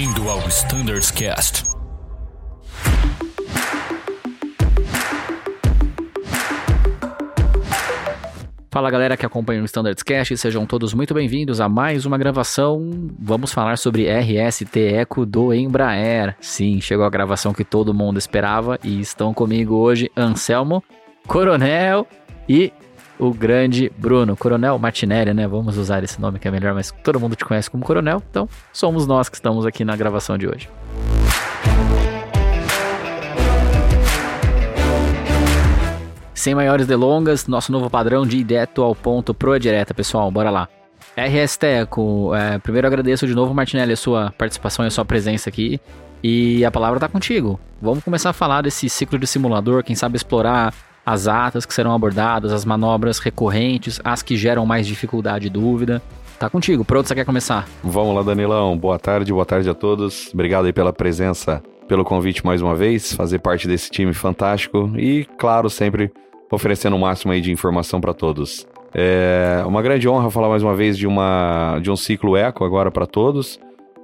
Bem-vindo ao Standards Cast. Fala galera que acompanha o Standards Cast, sejam todos muito bem-vindos a mais uma gravação. Vamos falar sobre RST Eco do Embraer. Sim, chegou a gravação que todo mundo esperava e estão comigo hoje Anselmo, Coronel e o grande Bruno, Coronel Martinelli, né? Vamos usar esse nome que é melhor, mas todo mundo te conhece como Coronel, então somos nós que estamos aqui na gravação de hoje. Sem maiores delongas, nosso novo padrão de direto ao ponto pro direta, pessoal, bora lá. RS Teco, é, primeiro agradeço de novo, Martinelli, a sua participação e a sua presença aqui. E a palavra tá contigo. Vamos começar a falar desse ciclo de simulador, quem sabe explorar as atas que serão abordadas, as manobras recorrentes, as que geram mais dificuldade e dúvida. Tá contigo, pronto, você quer começar? Vamos lá, Danilão. Boa tarde, boa tarde a todos. Obrigado aí pela presença, pelo convite mais uma vez, fazer parte desse time fantástico e, claro, sempre oferecendo o máximo aí de informação para todos. É uma grande honra falar mais uma vez de, uma, de um ciclo eco agora para todos.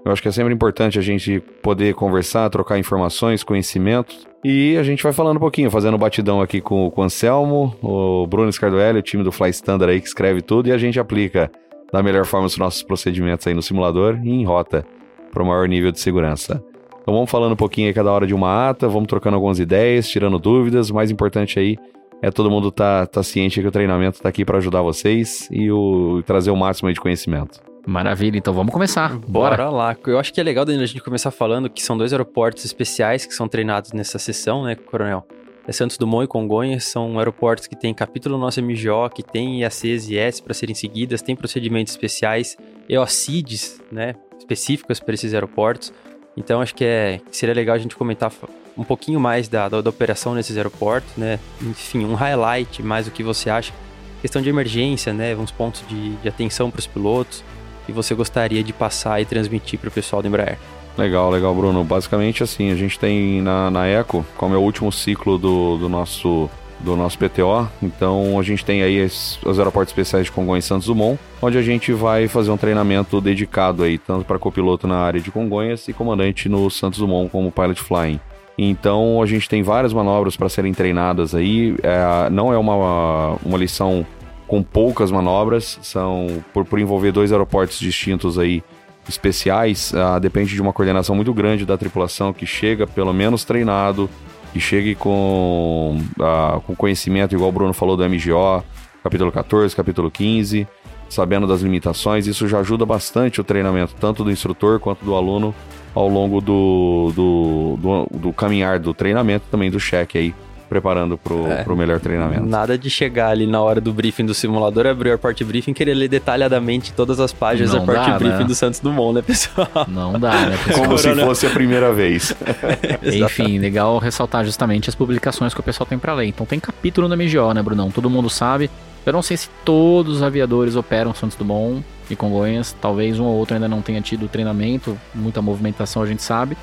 Eu acho que é sempre importante a gente poder conversar, trocar informações, conhecimentos. E a gente vai falando um pouquinho, fazendo batidão aqui com, com o Anselmo, o Bruno Scardoelli, o time do Fly Standard aí que escreve tudo e a gente aplica da melhor forma os nossos procedimentos aí no simulador e em rota para o maior nível de segurança. Então vamos falando um pouquinho aí cada hora de uma ata, vamos trocando algumas ideias, tirando dúvidas. O mais importante aí é todo mundo tá, tá ciente que o treinamento está aqui para ajudar vocês e o, trazer o máximo de conhecimento. Maravilha, então vamos começar. Bora. Bora lá. Eu acho que é legal, Danilo, a gente começar falando que são dois aeroportos especiais que são treinados nessa sessão, né, Coronel? É Santos Dumont e Congonhas são aeroportos que têm capítulo no nosso MGO, que tem IACs e S para serem seguidas, tem procedimentos especiais, EOCIDs, né, específicas para esses aeroportos. Então acho que, é, seria legal a gente comentar um pouquinho mais da, da, da, operação nesses aeroportos, né? Enfim, um highlight mais o que você acha. Questão de emergência, né? Uns pontos de, de atenção para os pilotos que você gostaria de passar e transmitir para o pessoal do Embraer. Legal, legal, Bruno. Basicamente assim, a gente tem na, na Eco, como é o último ciclo do, do nosso do nosso PTO. Então a gente tem aí os, os aeroportos especiais de Congonhas e Santos Dumont, onde a gente vai fazer um treinamento dedicado aí, tanto para copiloto na área de Congonhas e comandante no Santos Dumont como pilot flying. Então a gente tem várias manobras para serem treinadas aí. É, não é uma, uma lição com poucas manobras, são por, por envolver dois aeroportos distintos aí especiais, uh, depende de uma coordenação muito grande da tripulação que chega pelo menos treinado, que chegue com, uh, com conhecimento, igual o Bruno falou do MGO, capítulo 14, capítulo 15, sabendo das limitações, isso já ajuda bastante o treinamento, tanto do instrutor quanto do aluno, ao longo do, do, do, do caminhar do treinamento, também do cheque aí preparando pro, é, pro melhor treinamento. Nada de chegar ali na hora do briefing do simulador, abrir o airport briefing e querer ler detalhadamente todas as páginas do airport dá, briefing né? do Santos Dumont, né, pessoal? Não dá, né, pessoal? Como se fosse a primeira vez. Enfim, legal ressaltar justamente as publicações que o pessoal tem para ler. Então tem capítulo na MGO, né, Brunão? Todo mundo sabe. Eu não sei se todos os aviadores operam Santos Dumont e Congonhas. Talvez um ou outro ainda não tenha tido treinamento, muita movimentação a gente sabe.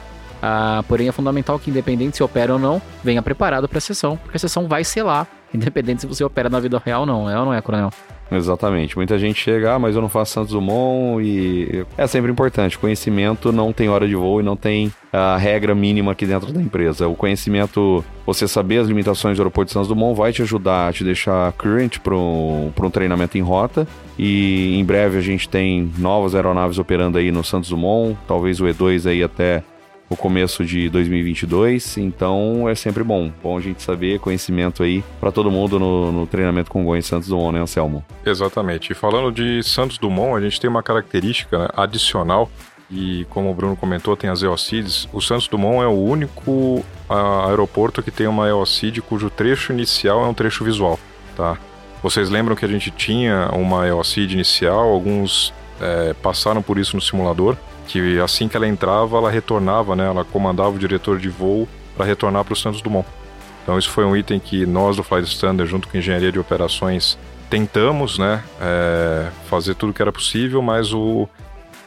Ah, porém, é fundamental que, independente se opera ou não, venha preparado para a sessão, porque a sessão vai ser lá, independente se você opera na vida real ou não. É ou não é, Coronel? Exatamente. Muita gente chega, ah, mas eu não faço Santos Dumont e é sempre importante. Conhecimento não tem hora de voo e não tem a regra mínima aqui dentro da empresa. O conhecimento, você saber as limitações do aeroporto de Santos Dumont vai te ajudar a te deixar current para um, um treinamento em rota. E em breve a gente tem novas aeronaves operando aí no Santos Dumont, talvez o E2 aí até o começo de 2022, então é sempre bom. Bom a gente saber, conhecimento aí para todo mundo no, no, treinamento com Goi Santos Dumont, né, Anselmo? Exatamente. E falando de Santos Dumont, a gente tem uma característica adicional e como o Bruno comentou, tem as EOCIDs. O Santos Dumont é o único a, aeroporto que tem uma EOCID cujo trecho inicial é um trecho visual, tá? Vocês lembram que a gente tinha uma EOCID inicial, alguns é, passaram por isso no simulador, que assim que ela entrava, ela retornava, né? Ela comandava o diretor de voo para retornar para o Santos Dumont. Então isso foi um item que nós do Flight Standard, junto com a engenharia de operações, tentamos, né, é, fazer tudo que era possível, mas o,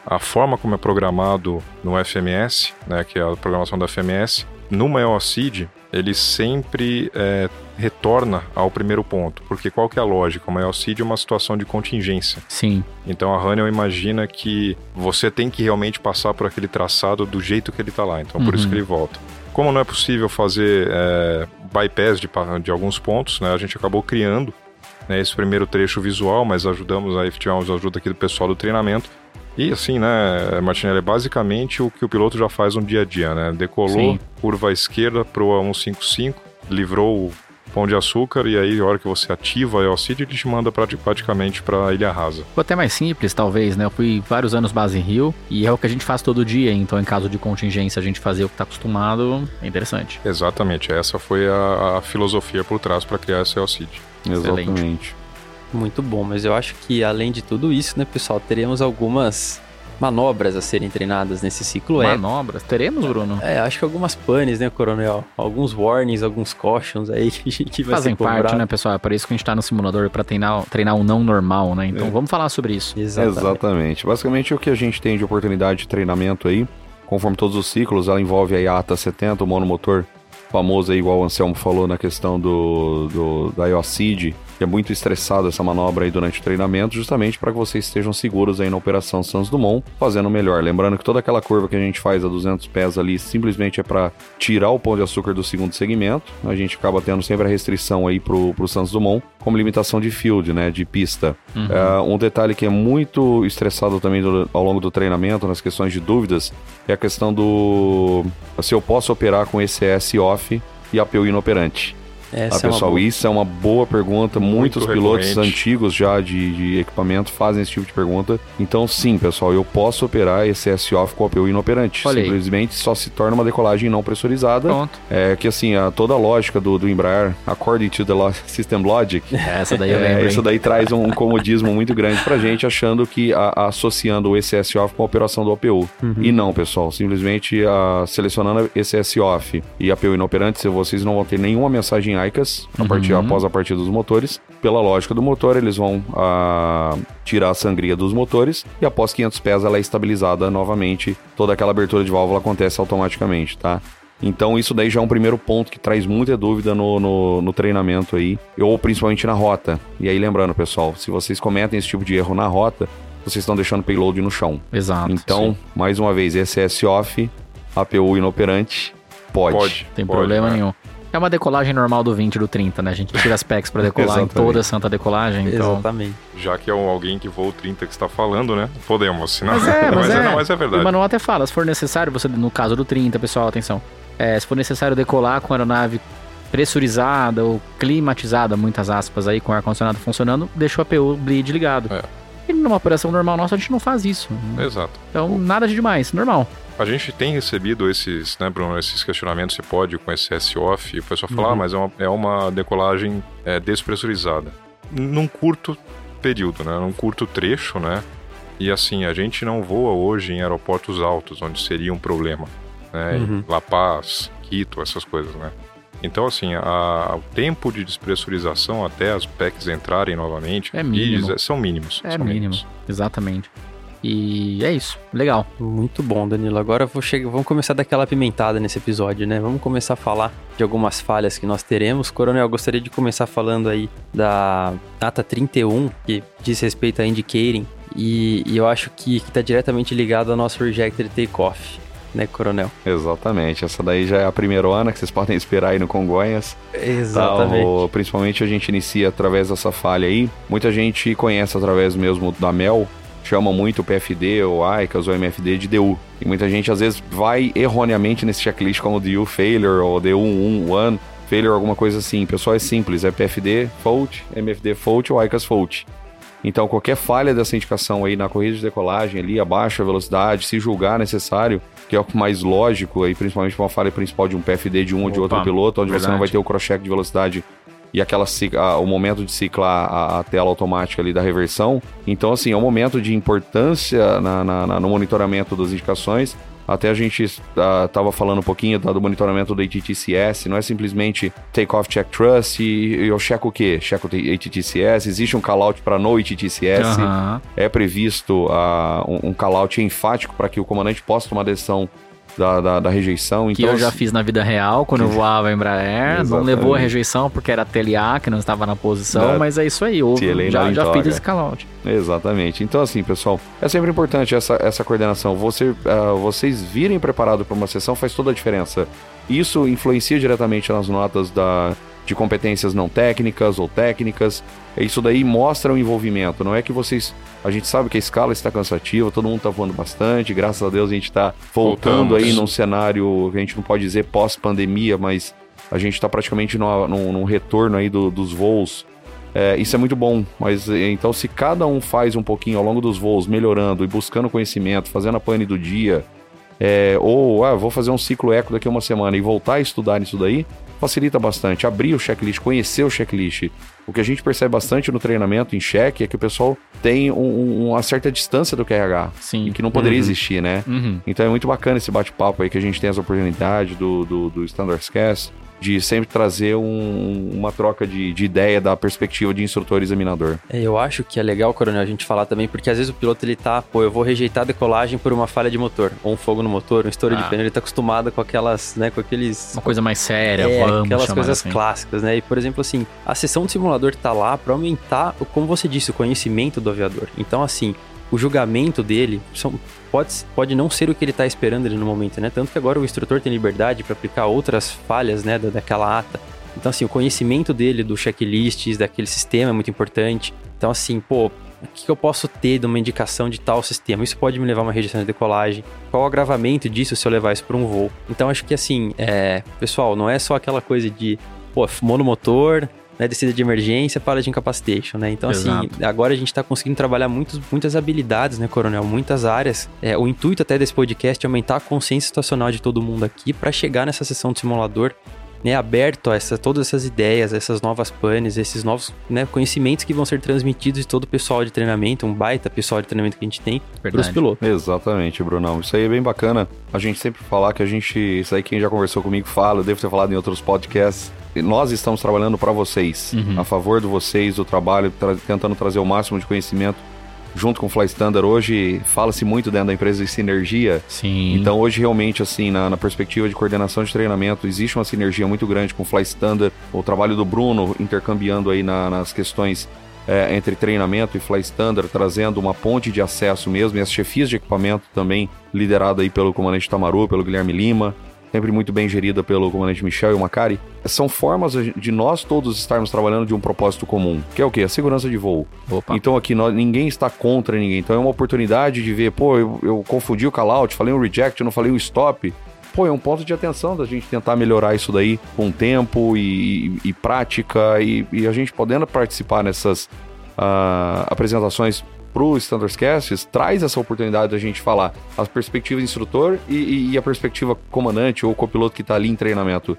a forma como é programado no FMS, né, que é a programação da FMS, numa EOCID, ele sempre é, retorna ao primeiro ponto. Porque qual que é a lógica? Uma EOCID é uma situação de contingência. Sim. Então a Haniel imagina que você tem que realmente passar por aquele traçado do jeito que ele está lá. Então por isso Uhum. que ele volta. Como não é possível fazer é, bypass de, de alguns pontos, né, a gente acabou criando né, esse primeiro trecho visual, mas ajudamos aí, tivemos ajuda aqui do pessoal do treinamento. E assim, né, Martinelli, é basicamente o que o piloto já faz no dia a dia, né? Decolou, Sim. curva à esquerda pro 155, livrou o pão de açúcar e aí a hora que você ativa a EOCID, ele te manda prati- praticamente para Ilha Rasa. Ou até mais simples, talvez, né? Eu fui vários anos base em Rio e é o que a gente faz todo dia, então em caso de contingência a gente fazer o que tá acostumado, é interessante. Exatamente, essa foi a, a filosofia por trás para criar essa EOCID. Excelente. Exatamente. Muito bom, mas eu acho que além de tudo isso, né, pessoal, teremos algumas manobras a serem treinadas nesse ciclo é Manobras, teremos, Bruno? É, acho que algumas panes, né, coronel? Alguns warnings, alguns cautions aí que, que vai Fazem ser parte, né, pessoal? É por isso que a gente tá no simulador pra treinar, treinar um não normal, né? Então É. vamos falar sobre isso. Exatamente. Exatamente. Basicamente o que a gente tem de oportunidade de treinamento aí, conforme todos os ciclos, ela envolve aí a ATA 70, o monomotor famoso aí, igual o Anselmo falou na questão do, do da IOCID, que é muito estressado essa manobra aí durante o treinamento, justamente para que vocês estejam seguros aí na operação Santos Dumont, fazendo melhor. Lembrando que toda aquela curva que a gente faz a 200 pés ali simplesmente é para tirar o pão de açúcar do segundo segmento. A gente acaba tendo sempre a restrição aí pro, pro Santos Dumont, como limitação de field, né, de pista. Uhum. É, um detalhe que é muito estressado também do- ao longo do treinamento, nas questões de dúvidas, é a questão do se eu posso operar com ECS off e APU inoperante. Essa Ah, é uma pessoal, boa. isso é uma boa pergunta. Muito Muitos pilotos recorrente. antigos já de, de equipamento fazem esse tipo de pergunta. Então, sim, pessoal, eu posso operar ECS off com APU inoperante. Aí. Simplesmente só se torna uma decolagem não pressurizada. Pronto. É que assim, a, toda a lógica do, do Embraer, according to the lo- system logic, Essa daí eu é, lembro. isso hein? daí traz um comodismo muito grande pra gente, achando que a- associando o ECS off com a operação do APU. E não, pessoal, simplesmente a, selecionando ECS off e APU inoperante, se vocês não vão ter nenhuma mensagem ICAS a partir, Uhum. após a partida dos motores. Pela lógica do motor, eles vão ah, tirar a sangria dos motores e após 500 pés ela é estabilizada novamente. Toda aquela abertura de válvula acontece automaticamente, tá? Então isso daí já é um primeiro ponto que traz muita dúvida no, no, no treinamento aí, ou principalmente na rota. E aí lembrando, pessoal, se vocês cometem esse tipo de erro na rota, vocês estão deixando o payload no chão. Exato. Então, mais uma vez, ECS off, APU inoperante, pode. Pode. Tem pode, problema né? nenhum. É uma decolagem normal do 20 e do 30, né? A gente tira as packs pra decolar em toda a santa decolagem, então... Exatamente. Já que é um- alguém que voa o 30 que está falando, né? Podemos, senão... Mas é, mas é. não, mas é O verdade. manual até fala, se for necessário, você, no caso do 30, pessoal, atenção. É, se for necessário decolar com a aeronave pressurizada ou climatizada, muitas aspas aí, com o ar-condicionado funcionando, deixa o APU bleed ligado. É. E numa operação normal nossa, a gente não faz isso. Exato. Então, nada de demais, normal. A gente tem recebido esses, né, Bruno, esses questionamentos se pode com esse S-off, e o pessoal fala, Uhum. ah, mas é uma, é uma decolagem é, despressurizada. Num curto período, né, num curto trecho, né, e assim, a gente não voa hoje em aeroportos altos, onde seria um problema, né, Uhum. La Paz, Quito, essas coisas, né. Então, assim, a- o tempo de despressurização até as PECs entrarem novamente, É mínimo. são mínimos. É são mínimo. mínimos. Exatamente. E é isso. Legal. Muito bom, Danilo. Agora chegar, vamos começar daquela apimentada nesse episódio, né? Vamos começar a falar de algumas falhas que nós teremos. Coronel, eu gostaria de começar falando aí da data 31, que diz respeito a indicating, e, e eu acho que está diretamente ligado ao nosso rejected takeoff, né, Coronel? Exatamente, essa daí já é a primeira ana que vocês podem esperar aí no Congonhas. Exatamente. Tá, o- principalmente a gente inicia através dessa falha aí. Muita gente conhece através mesmo da Mel, chama muito o PFD, ou ICAS, ou MFD de DU. E muita gente às vezes vai erroneamente nesse checklist como DU failure ou DU11 failure, alguma coisa assim. Pessoal, é simples, é PFD fault, MFD fault ou ICAS fault. Então, qualquer falha dessa indicação aí na corrida de decolagem ali, abaixo a velocidade, se julgar necessário, que é o mais lógico aí, principalmente para uma falha principal de um PFD de um ou de outro Opa, piloto, onde você não verdade. vai ter o cross-check de velocidade e aquela a- o momento de ciclar a, a tela automática ali da reversão. Então, assim, é um momento de importância na- na- na- no monitoramento das indicações. Até a gente estava falando um pouquinho da- do monitoramento do ATTCS, não é simplesmente take-off check trust e, eu checo o quê? Checo o ATTCS, existe um callout para no ATTCS, Aham. é previsto ah, um, um callout enfático para que o comandante possa tomar decisão da, da, da rejeição. Que então, eu já fiz na vida real, quando eu voava Embraer. Não Exatamente. levou a rejeição porque era TLA, que não estava na posição, Não. mas é isso aí. Houve, TLA já, não já fiz esse call-out. Exatamente. Então, assim, pessoal, é sempre importante essa, essa coordenação. Você, ah, vocês virem preparados para uma sessão faz toda a diferença. Isso influencia diretamente nas notas da, de competências não técnicas ou técnicas. Isso daí mostra o envolvimento. Não é que vocês. A gente sabe que a escala está cansativa, todo mundo está voando bastante. Graças a Deus a gente está voltando Voltamos. aí num cenário que a gente não pode dizer pós-pandemia, mas a gente está praticamente no, num, num retorno aí do- dos voos é, isso é muito bom, mas é, então se cada um faz um pouquinho ao longo dos voos, melhorando e buscando conhecimento, fazendo a pane do dia, é, ou ah, vou fazer um ciclo eco daqui a uma semana e voltar a estudar nisso daí, facilita bastante. Abrir o checklist, conhecer o checklist. O que a gente percebe bastante no treinamento em cheque é que o pessoal tem um- um- uma certa distância do QRH, Sim. e que não poderia Uhum. existir, né? Uhum. Então é muito bacana esse bate-papo aí que a gente tem as oportunidades do, do, do Standards Cast de sempre trazer um- uma troca de, de ideia da perspectiva de instrutor examinador. É, eu acho que é legal, Coronel, a gente falar também, porque às vezes o piloto ele tá, pô, eu vou rejeitar a decolagem por uma falha de motor, ou um fogo no motor, um estouro Ah. de pneu, ele tá acostumado com aquelas, né, com aqueles Uma coisa mais séria, é, vamos aquelas coisas assim. clássicas, né? E, por exemplo, assim, a sessão de simulador tá lá para aumentar, como você disse, o conhecimento do aviador. Então, assim, o julgamento dele são, pode, pode não ser o que ele tá esperando ali no momento, né? Tanto que agora o instrutor tem liberdade para aplicar outras falhas, né, da, daquela ata. Então, assim, o conhecimento dele do checklists, daquele sistema é muito importante. Então, assim, pô, o que que eu posso ter de uma indicação de tal sistema? Isso pode me levar a uma rejeição de decolagem. Qual o agravamento disso se eu levar isso para um voo? Então, acho que assim, é, pessoal, não é só aquela coisa de, pô, monomotor, né, descida de emergência, para de incapacitation, né? Então, assim, Exato. agora a gente está conseguindo trabalhar muitos, muitas habilidades, né, Coronel? Muitas áreas. É, o intuito até desse podcast é aumentar a consciência situacional de todo mundo aqui para chegar nessa sessão de simulador né, aberto a essa, todas essas ideias, essas novas panes, esses novos né, conhecimentos que vão ser transmitidos de todo o pessoal de treinamento, um baita pessoal de treinamento que a gente tem para os pilotos. Exatamente, Brunão. Isso aí é bem bacana. A gente sempre falar que a gente. Isso aí quem já conversou comigo fala, eu devo ter falado em outros podcasts. Nós estamos trabalhando para vocês, Uhum. a favor de vocês, do trabalho, tra- tentando trazer o máximo de conhecimento junto com o Fly Standard. Hoje fala-se muito dentro da empresa de sinergia. Sim. Então hoje realmente assim na, na perspectiva de coordenação de treinamento existe uma sinergia muito grande com o Fly Standard, o trabalho do Bruno intercambiando aí na- nas questões é, entre treinamento e Fly Standard, trazendo uma ponte de acesso mesmo e as chefias de equipamento também liderada aí pelo comandante Tamaru, pelo Guilherme Lima, sempre muito bem gerida pelo comandante Michel e o Macari. São formas de nós todos estarmos trabalhando de um propósito comum, que é o quê? A segurança de voo. Opa. Então aqui nós- ninguém está contra ninguém. Então é uma oportunidade de ver, pô, eu, eu confundi o call-out, falei um reject, não falei um stop. Pô, é um ponto de atenção da gente tentar melhorar isso daí com tempo e, e- e prática e, e a gente podendo participar nessas ah, apresentações pro Standards Casts, traz essa oportunidade da gente falar a perspectiva instrutor e, e- e a perspectiva comandante ou copiloto que está ali em treinamento.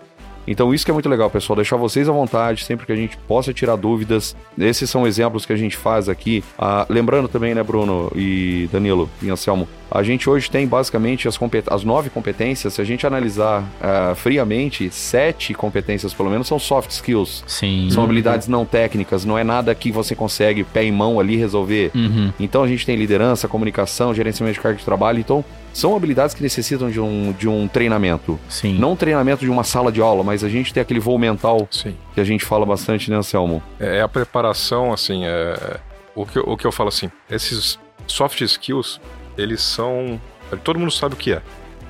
Então isso que é muito legal, pessoal, deixar vocês à vontade, sempre que a gente possa tirar dúvidas. Esses são exemplos que a gente faz aqui. Ah, lembrando também, né, Bruno e Danilo e Anselmo, a gente hoje tem basicamente as, as nove competências. Se a gente analisar ah, friamente, sete competências pelo menos são soft skills. Sim. São habilidades não técnicas, não é nada que você consegue pé em mão ali resolver. Uhum. Então a gente tem liderança, comunicação, gerenciamento de carga de trabalho. Então são habilidades que necessitam de um, de um treinamento. Sim. Não um treinamento de uma sala de aula, mas a gente tem aquele voo mental Sim. que a gente fala bastante, né, Anselmo? É a preparação, assim, é... o, que, eu- o que eu falo assim, esses soft skills, eles são. Todo mundo sabe o que é,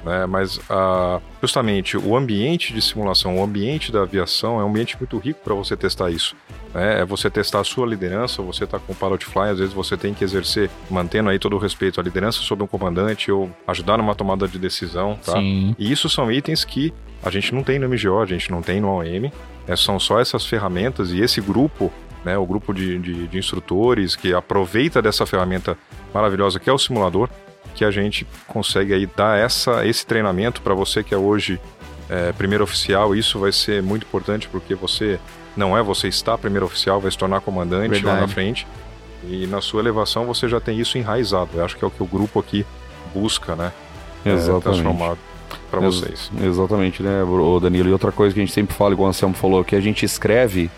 né? Mas ah, justamente o ambiente de simulação, o ambiente da aviação é um ambiente muito rico para você testar isso. Né? É você testar a sua liderança, você tá com o pilot fly, às vezes você tem que exercer, mantendo aí todo o respeito, a liderança sobre um comandante ou ajudar numa tomada de decisão, tá? Sim. E isso são itens que a gente não tem no MGO, a gente não tem no OM. né? São só essas ferramentas e esse grupo, né, o grupo de, de, de instrutores que aproveita dessa ferramenta maravilhosa que é o simulador, que a gente consegue aí dar essa, esse treinamento para você que é hoje é, primeiro oficial. Isso vai ser muito importante porque você não é, você está primeiro oficial, vai se tornar comandante lá Verdade. na frente. E na sua elevação você já tem isso enraizado. Eu acho que é o que o grupo aqui busca, né? é, transformar para Ex- vocês. Exatamente, né, Danilo? E outra coisa que a gente sempre fala, igual o Anselmo falou, que a gente escreve,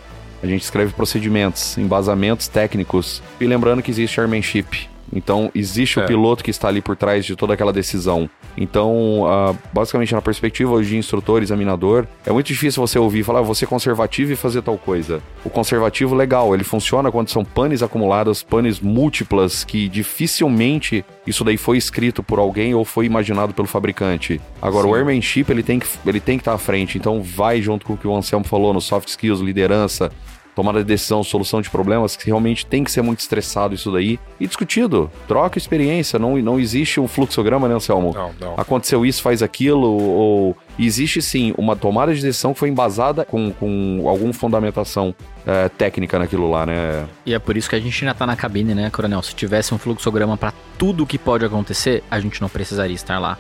a gente escreve procedimentos, embasamentos técnicos. E lembrando que existe airmanship. Então, existe o É. piloto que está ali por trás de toda aquela decisão. Então, uh, basicamente, na perspectiva hoje de instrutor, examinador, é muito difícil você ouvir falar, ah, você é conservativo e fazer tal coisa. O conservativo, legal, ele funciona quando são panes acumuladas, panes múltiplas, que dificilmente isso daí foi escrito por alguém ou foi imaginado pelo fabricante. Agora, Sim. o airmanship, ele tem que ele tem que estar tá à frente, então vai junto com o que o Anselmo falou no soft skills, liderança, tomada de decisão, solução de problemas, que realmente tem que ser muito estressado isso daí e discutido. Troca experiência, não, não existe um fluxograma, né, Anselmo? Não, não. Aconteceu isso, faz aquilo, ou existe sim uma tomada de decisão que foi embasada com, com alguma fundamentação é, técnica naquilo lá, né? E é por isso que a gente ainda tá na cabine, né, Coronel? Se tivesse um fluxograma para tudo que pode acontecer, a gente não precisaria estar lá.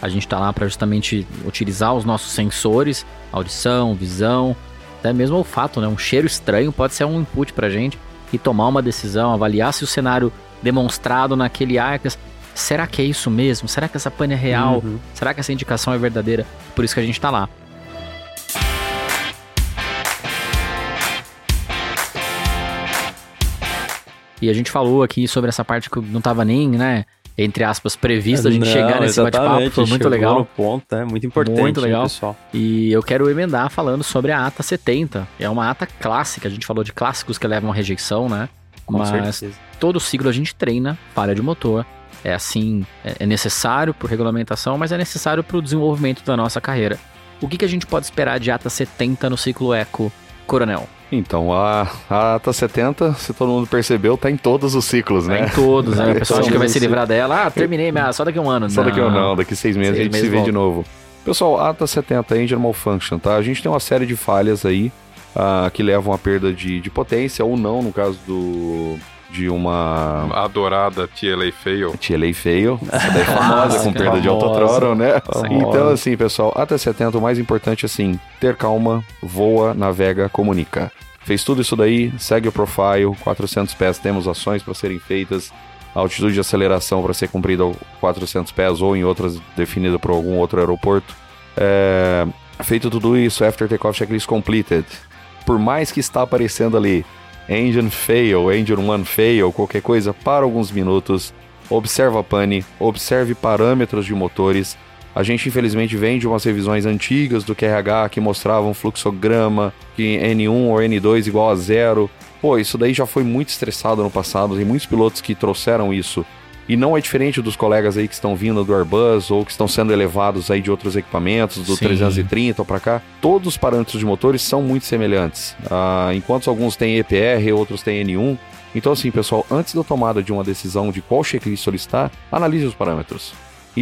A gente está lá para justamente utilizar os nossos sensores, audição, visão, até mesmo o olfato, né? Um cheiro estranho pode ser um input pra gente e tomar uma decisão, avaliar se o cenário demonstrado naquele Arcas, será que é isso mesmo? Será que essa pane é real? Uhum. Será que essa indicação é verdadeira? Por isso que a gente tá lá. E a gente falou aqui sobre essa parte que não tava nem, né? Entre aspas, previsto a gente Não, chegar nesse bate-papo. Foi muito legal. No ponto, é muito importante. Muito legal. Pessoal. E eu quero emendar falando sobre a ata 70. É uma ata clássica, a gente falou de clássicos que levam a rejeição, né? Com Mas certeza. todo ciclo a gente treina falha de motor. É assim, é, é necessário por regulamentação, mas é necessário para o desenvolvimento da nossa carreira. O que, que a gente pode esperar de ata 70 no ciclo Eco, Coronel? Então, a, a ATA 70, se todo mundo percebeu, tá em todos os ciclos, né? Tá em todos, né? O pessoal acha que vai se livrar dela. Ah, terminei, minha, só daqui a um ano. Só não. daqui a um ano, daqui seis meses seis a gente meses se vê volta. de novo. Pessoal, ATA 70, Engine Malfunction, tá? A gente tem uma série de falhas aí uh, que levam a perda de, de potência ou não, no caso do de uma. Adorada TLA Fail. TLA Fail. Essa daí é famosa, com perda de autothrottle, né? Famosa. Então, assim, pessoal, até 70, o mais importante, assim, ter calma, voa, navega, comunica. Fez tudo isso daí, segue o profile, 400 pés, temos ações para serem feitas, a altitude de aceleração para ser cumprida 400 pés ou em outras definida por algum outro aeroporto. É, feito tudo isso, after takeoff checklist completed. Por mais que está aparecendo ali engine fail, engine one fail, qualquer coisa, para alguns minutos, observa a pane, observe parâmetros de motores, a gente, infelizmente, vem de umas revisões antigas do QRH que mostravam fluxograma, que N1 ou N2 igual a zero. Pô, isso daí já foi muito estressado no passado, tem muitos pilotos que trouxeram isso. E não é diferente dos colegas aí que estão vindo do Airbus ou que estão sendo elevados aí de outros equipamentos, do Sim. 330 ou para cá. Todos os parâmetros de motores são muito semelhantes. Ah, enquanto alguns têm EPR, outros têm N1. Então, assim, pessoal, antes da tomada de uma decisão de qual checklist solicitar, analise os parâmetros.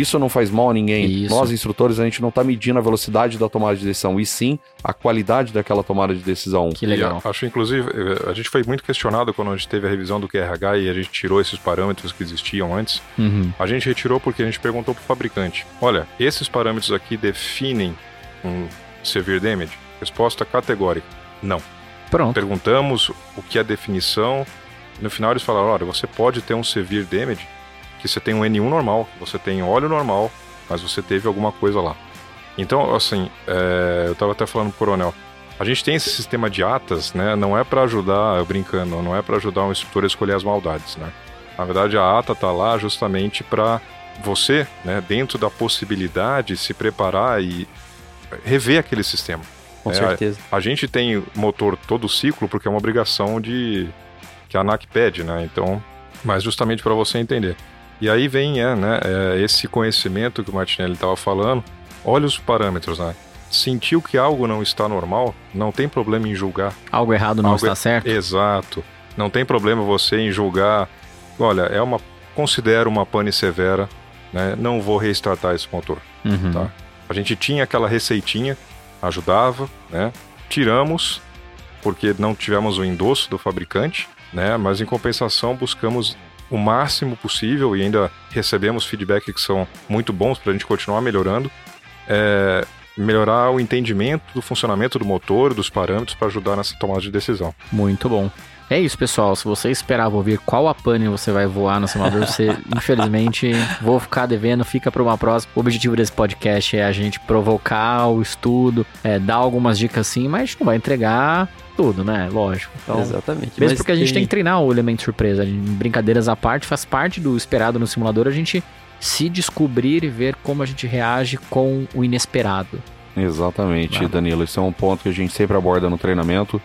Isso não faz mal a ninguém. Isso. Nós, instrutores, a gente não está medindo a velocidade da tomada de decisão, e sim a qualidade daquela tomada de decisão. Que legal. E, acho, inclusive, eh, a gente foi muito questionado quando a gente teve a revisão do QRH e a gente tirou esses parâmetros que existiam antes. Uhum. A gente retirou porque a gente perguntou para o fabricante: olha, esses parâmetros aqui definem um severe damage? Resposta categórica: não. Pronto. Perguntamos o que é definição. No final eles falaram: olha, você pode ter um severe damage que você tem um N1 normal, você tem óleo normal, mas você teve alguma coisa lá. Então, assim, é, eu estava até falando pro coronel, a gente tem esse sistema de atas, né? Não é para ajudar, brincando, não é para ajudar um instrutor a escolher as maldades, né? Na verdade, a ata tá lá justamente para você, né, dentro da possibilidade, se preparar e rever aquele sistema. Com é, certeza. A, a, gente tem motor todo ciclo porque é uma obrigação de que a ANAC pede, né? Então, mas justamente para você entender. E aí vem é, né, é, esse conhecimento que o Martinelli estava falando. Olha os parâmetros, né? Sentiu que algo não está normal, não tem problema em julgar. Algo errado não algo está é... certo? Exato. Não tem problema você em julgar. Olha, é uma. Considero uma pane severa, né? Não vou restartar esse motor. Uhum. Tá? A gente tinha aquela receitinha, ajudava, né? Tiramos, porque não tivemos o endosso do fabricante, né? Mas em compensação buscamos o máximo possível e ainda recebemos feedback que são muito bons para a gente continuar melhorando. É, melhorar o entendimento do funcionamento do motor, dos parâmetros para ajudar nessa tomada de decisão. Muito bom. É isso, pessoal. Se você esperava ouvir qual a pane você vai voar no simulador, você, infelizmente, vou ficar devendo, fica para uma próxima. O objetivo desse podcast é a gente provocar o estudo, é, dar algumas dicas sim, mas a gente não vai entregar tudo, né? Lógico. Então, Exatamente. Mesmo mas porque tem... a gente tem que treinar o elemento surpresa. Brincadeiras à parte, faz parte do esperado no simulador a gente se descobrir e ver como a gente reage com o inesperado. Exatamente, Ah. Danilo. Esse é um ponto que a gente sempre aborda no treinamento.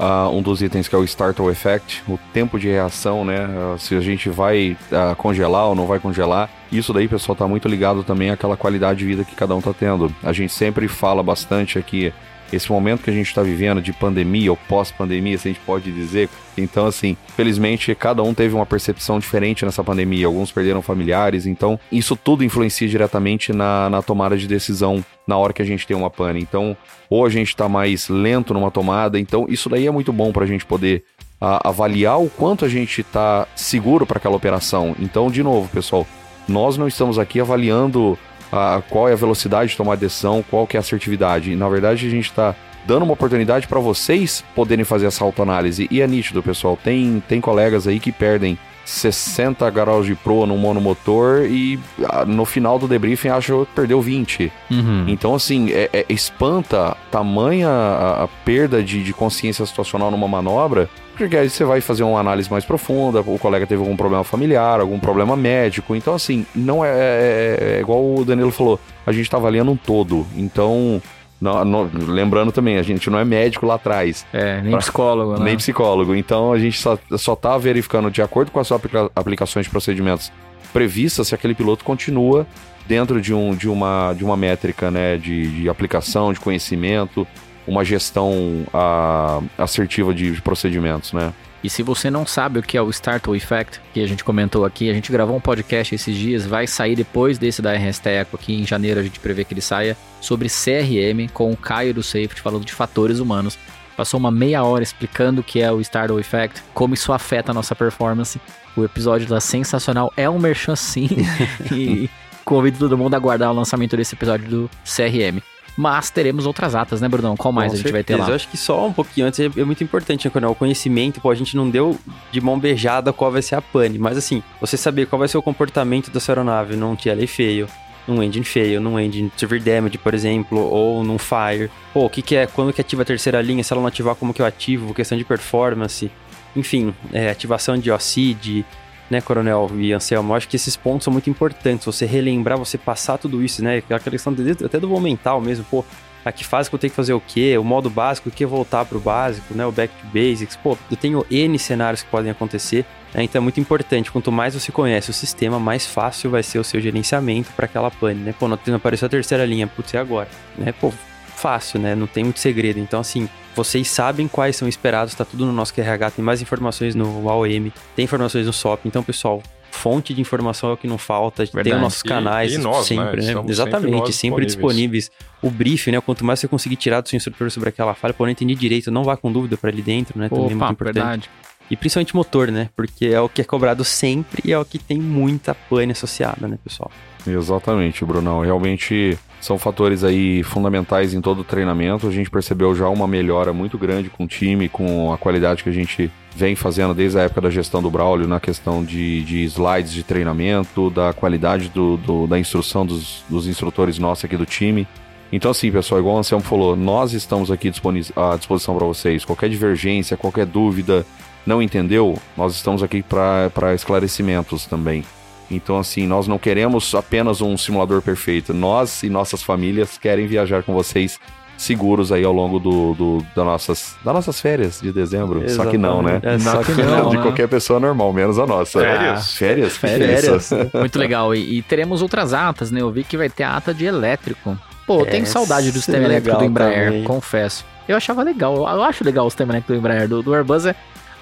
Ah, um dos itens que é o Startle Effect, o tempo de reação, né? Ah, se a gente vai ah, congelar ou não vai congelar. Isso daí, pessoal, tá muito ligado também àquela qualidade de vida que cada um tá tendo. A gente sempre fala bastante aqui, esse momento que a gente tá vivendo de pandemia ou pós-pandemia, se a gente pode dizer. Então, assim, felizmente, cada um teve uma percepção diferente nessa pandemia. Alguns perderam familiares, então isso tudo influencia diretamente na, na tomada de decisão na hora que a gente tem uma pane. Então, ou a gente tá mais lento numa tomada, então isso daí é muito bom pra gente poder a- avaliar o quanto a gente tá seguro para aquela operação. Então, de novo, pessoal, nós não estamos aqui avaliando a, qual é a velocidade de tomar decisão, qual que é a assertividade. E, na verdade, a gente está dando uma oportunidade para vocês poderem fazer essa autoanálise. E é nítido, pessoal. Tem, tem colegas aí que perdem 60 graus de proa no monomotor e no final do debriefing acham que perdeu 20. Uhum. Então, assim, é- é- espanta tamanha a, a perda de, de consciência situacional numa manobra, porque aí você vai fazer uma análise mais profunda, o colega teve algum problema familiar, algum problema médico. Então, assim, não é, é- é igual o Danilo falou, a gente tá avaliando um todo. Então, não- não- lembrando também, a gente não é médico lá atrás. É, nem Pra- psicólogo, né? Nem psicólogo. Então a gente só, só tá verificando, de acordo com as aplica- aplicações de procedimentos previstas, se aquele piloto continua dentro de, um, de, uma, de uma métrica né, de, de aplicação, de conhecimento, uma gestão ah, assertiva de, de procedimentos, né? E se você não sabe o que é o Startle Effect, que a gente comentou aqui, a gente gravou um podcast esses dias, vai sair depois desse da RS Teco, aqui em janeiro a gente prevê que ele saia, sobre CRM, com o Caio do Safety, falando de fatores humanos. Passou uma meia hora explicando o que é o Startle Effect, como isso afeta a nossa performance. O episódio tá sensacional, é um merchan sim, e convido todo mundo a aguardar o lançamento desse episódio do CRM. Mas teremos outras atas, né, Brunão? Qual mais Com a gente vai ter certeza. lá? Eu acho que só um pouquinho antes é, é muito importante, né, Coronel? O conhecimento, pô, a gente não deu de mão beijada qual vai ser a pane, mas assim, você saber qual vai ser o comportamento da sua aeronave num TLA fail, num engine fail, num engine severe damage, por exemplo, ou num fire. Pô, o que que é, quando que ativa a terceira linha, se ela não ativar, como que eu ativo, questão de performance, enfim, é, ativação de OCID, né, Coronel e Anselmo, eu acho que esses pontos são muito importantes, você relembrar, você passar tudo isso, né, aquela questão até do mental mesmo, pô, a que fase que eu tenho que fazer o quê, o modo básico, o que voltar pro básico, né, o back to basics, pô, eu tenho N cenários que podem acontecer, né, então é muito importante, quanto mais você conhece o sistema, mais fácil vai ser o seu gerenciamento para aquela pane, né, pô, não apareceu a terceira linha, putz, é agora, né, pô, fácil, né, não tem muito segredo, então assim, vocês sabem quais são esperados, tá tudo no nosso QRH, tem mais informações no AOM, tem informações no SOP, então pessoal, fonte de informação é o que não falta, tem Verdade. os nossos E- canais e nós, né? sempre, né? Estamos Exatamente, sempre sempre, nós disponíveis. O briefing, né? Quanto mais você conseguir tirar do seu instrutor sobre aquela falha, pô, não entendi direito, não vá com dúvida para ali dentro, né? Também é muito Opa, importante. verdade. E principalmente motor, né? Porque é o que é cobrado sempre e é o que tem muita pane associada, né, pessoal? Exatamente, Brunão. Realmente são fatores aí fundamentais em todo o treinamento. A gente percebeu já uma melhora muito grande com o time, com a qualidade que a gente vem fazendo desde a época da gestão do Braulio na questão de, de slides de treinamento, da qualidade do, do- da instrução dos, dos instrutores nossos aqui do time. Então, assim, pessoal, igual o Anselmo falou, nós estamos aqui à disposição para vocês. Qualquer divergência, qualquer dúvida, não entendeu, nós estamos aqui para esclarecimentos também. Então, assim, nós não queremos apenas um simulador perfeito. Nós e nossas famílias querem viajar com vocês seguros aí ao longo do, do- das, nossas, das nossas férias de dezembro. Só que não, né? É, só Só que que não. de né? qualquer pessoa normal, menos a nossa. Férias? Férias? Que Férias. isso? Muito legal. E, e teremos outras atas, né? Eu vi que vai ter a ata de elétrico. Pô, eu tenho saudade do sistema é elétrico do Embraer, também. confesso. Eu achava legal, eu- eu acho legal o sistema elétrico do Embraer. Do, do Airbus, é,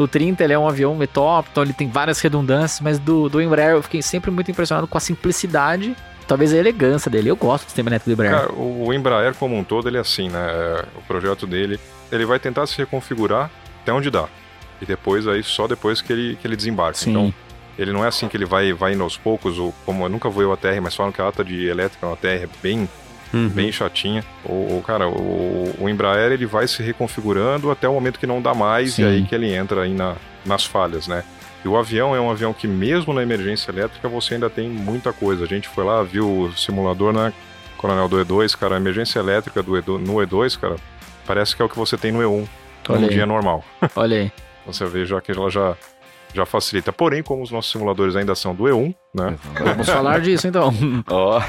o 30 ele é um avião top, então ele tem várias redundâncias, mas do, do Embraer eu fiquei sempre muito impressionado com a simplicidade, talvez a elegância dele. Eu gosto do sistema elétrico do Embraer. Cara, o Embraer como um todo, ele é assim, né? É, O projeto dele, ele vai tentar se reconfigurar até onde dá. E depois, aí, só depois que ele, que ele desembarca. Sim. Então, ele não é assim que ele vai, vai indo aos poucos, ou como eu nunca voei o ATR, mas falam que a ata de elétrica no ATR é bem, Uhum. bem chatinha. O, o- cara, o, o Embraer ele vai se reconfigurando até o momento que não dá mais Sim. e aí que ele entra aí na, nas falhas, né? E o avião é um avião que mesmo na emergência elétrica você ainda tem muita coisa. A gente foi lá, viu o simulador na Coronel do E2, cara, a emergência elétrica do E2, no E2, cara, parece que é o que você tem no E1, Olha num dia normal. Olha aí. Você vê já que ela já já facilita. Porém, como os nossos simuladores ainda são do E1, né? Vamos falar disso então. Ó,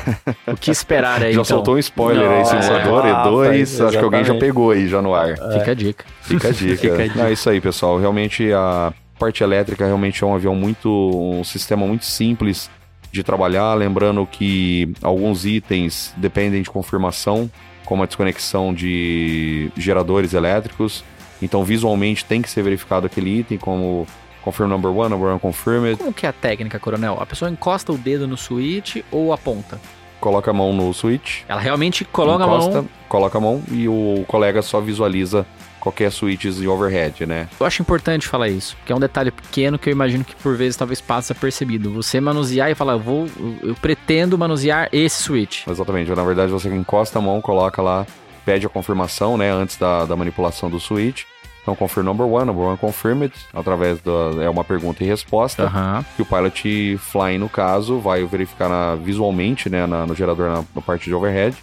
O que esperar aí já então? soltou um spoiler aí, Nossa, simulador é. E2. Rapaz, acho que alguém já pegou aí já no ar. Fica a dica. Fica a dica. Fica a dica. Não, é isso aí, pessoal. Realmente a parte elétrica realmente é um avião muito. um sistema muito simples de trabalhar. Lembrando que alguns itens dependem de confirmação, como a desconexão de geradores elétricos. Então, visualmente tem que ser verificado aquele item, como confirm number one, number one confirmed. Como que é a técnica, coronel? A pessoa encosta o dedo no switch ou aponta? Coloca a mão no switch, Ela realmente coloca a encosta, mão. coloca a mão e o colega só visualiza qualquer switches de overhead, né? Eu acho importante falar isso, porque é um detalhe pequeno que eu imagino que por vezes talvez passe apercebido. Você manusear e falar, eu vou, eu pretendo manusear esse switch. Exatamente. Na verdade, você encosta a mão, coloca lá, pede a confirmação, né? Antes da, da manipulação do switch. Então, confirm number one, number one confirmed, através da. É uma pergunta e resposta. Que o pilot flying, no caso, vai verificar na- visualmente, né? na- no gerador, na, na parte de overhead.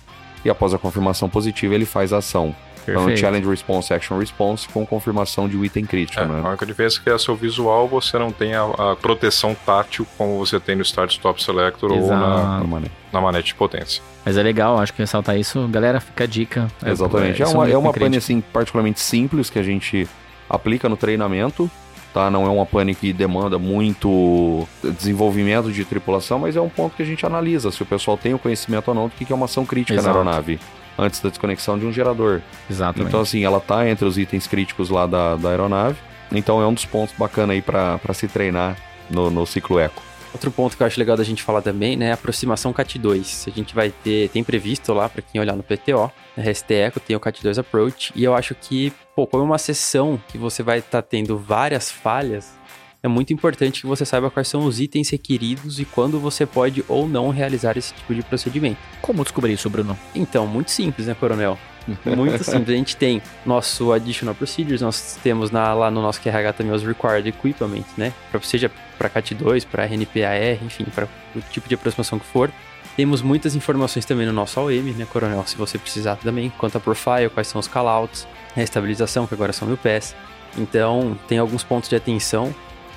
E após a confirmação positiva, ele faz a ação. Então, Perfeito. challenge response, action response, com confirmação de um item crítico, É, né? A única diferença é que a seu visual você não tem a, a proteção tátil como você tem no Start Stop Selector ou na, Exato. Na manete de potência. Mas é legal, acho que ressaltar isso. Galera, fica a dica. Exatamente. É, isso uma, um é uma pane assim, particularmente simples que a gente aplica no treinamento. Tá? Não é uma pane que demanda muito desenvolvimento de tripulação, mas é um ponto que a gente analisa se o pessoal tem o conhecimento ou não do que que é uma ação crítica Exato. na aeronave antes da desconexão de um gerador. Exatamente. Então, assim, ela tá entre os itens críticos lá da, da aeronave. Então, é um dos pontos bacana aí para se treinar no, no ciclo eco. Outro ponto que eu acho legal da gente falar também, né, é a aproximação CAT2. A gente vai ter, tem previsto lá para quem olhar no PTO, na RST Eco tem o CAT2 Approach, e eu acho que, pô, como é uma sessão que você vai estar tendo várias falhas, é muito importante que você saiba quais são os itens requeridos e quando você pode ou não realizar esse tipo de procedimento. Como descobrir isso, Bruno? Então, muito simples, né, coronel? Muito simples. A gente tem nosso Additional Procedures, nós temos na- lá no nosso QRH também os Required Equipment, né? Pra, seja para CAT2, para RNPAR, enfim, para o tipo de aproximação que for. Temos muitas informações também no nosso AOM, né, coronel? Se você precisar também, quanto a profile, quais são os callouts, a estabilização, que agora são mil pés. Então, tem alguns pontos de atenção,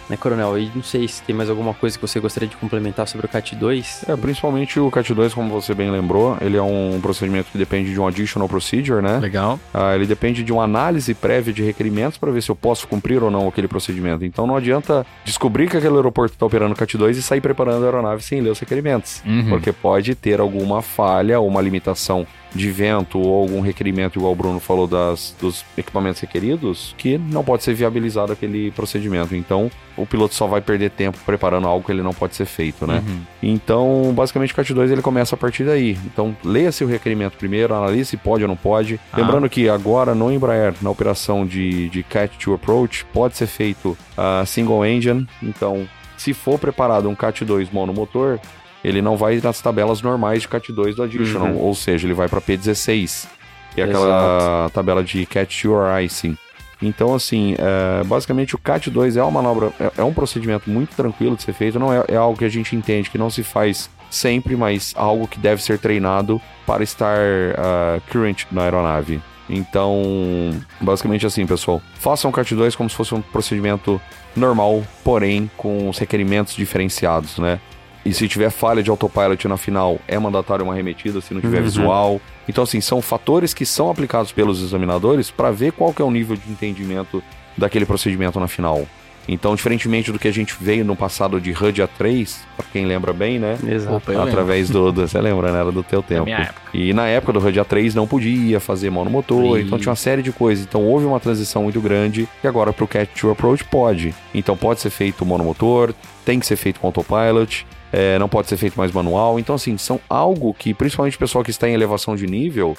né, coronel? E não sei se tem mais alguma coisa que você gostaria de complementar sobre o CAT2. É, principalmente o CAT2, como você bem lembrou, ele é um procedimento que depende de um additional procedure, né? Legal. Ah, ele depende de uma análise prévia de requerimentos para ver se eu posso cumprir ou não aquele procedimento. Então não adianta descobrir que aquele aeroporto está operando CAT 2 e sair preparando a aeronave sem ler os requerimentos. Uhum. Porque pode ter alguma falha ou uma limitação de vento ou algum requerimento, igual o Bruno falou, das, dos equipamentos requeridos, que não pode ser viabilizado aquele procedimento. Então o piloto só vai perder tempo preparando algo que ele não pode ser feito, né? Uhum. Então, basicamente, o CAT 2 ele começa a partir daí. Então, leia-se o requerimento primeiro, analise se pode ou não pode. Ah. Lembrando que agora no Embraer, na operação de, de CAT 2 Approach, pode ser feito a single engine. Então, se for preparado um CAT 2 monomotor, ele não vai nas tabelas normais de CAT 2 do Additional, Uhum. ou seja, ele vai para P16, que é aquela tabela de CAT 2 or Icing. Então, assim, é, basicamente o CAT 2 é uma manobra, é, é um procedimento muito tranquilo de ser feito, não é, é algo que a gente entende que não se faz sempre, mas algo que deve ser treinado para estar ah, current na aeronave. Então, basicamente assim, pessoal, façam o CAT 2 como se fosse um procedimento normal, porém com os requerimentos diferenciados, né? E se tiver falha de autopilot na final, é mandatório uma remetida, se não tiver Uhum. visual. Então, assim, são fatores que são aplicados pelos examinadores para ver qual que é o nível de entendimento daquele procedimento na final. Então, diferentemente do que a gente veio no passado de HUD A3, para quem lembra bem, né? Exato. Opa. Através do, do- Você lembra, né? Era do teu tempo. minha época. E na época do HUD A3 não podia fazer monomotor, Sim. então tinha uma série de coisas. Então houve uma transição muito grande e agora pro Cat 2 Approach pode. Então pode ser feito monomotor, tem que ser feito com autopilot, é, não pode ser feito mais manual. Então, assim, são algo que, principalmente o pessoal que está em elevação de nível,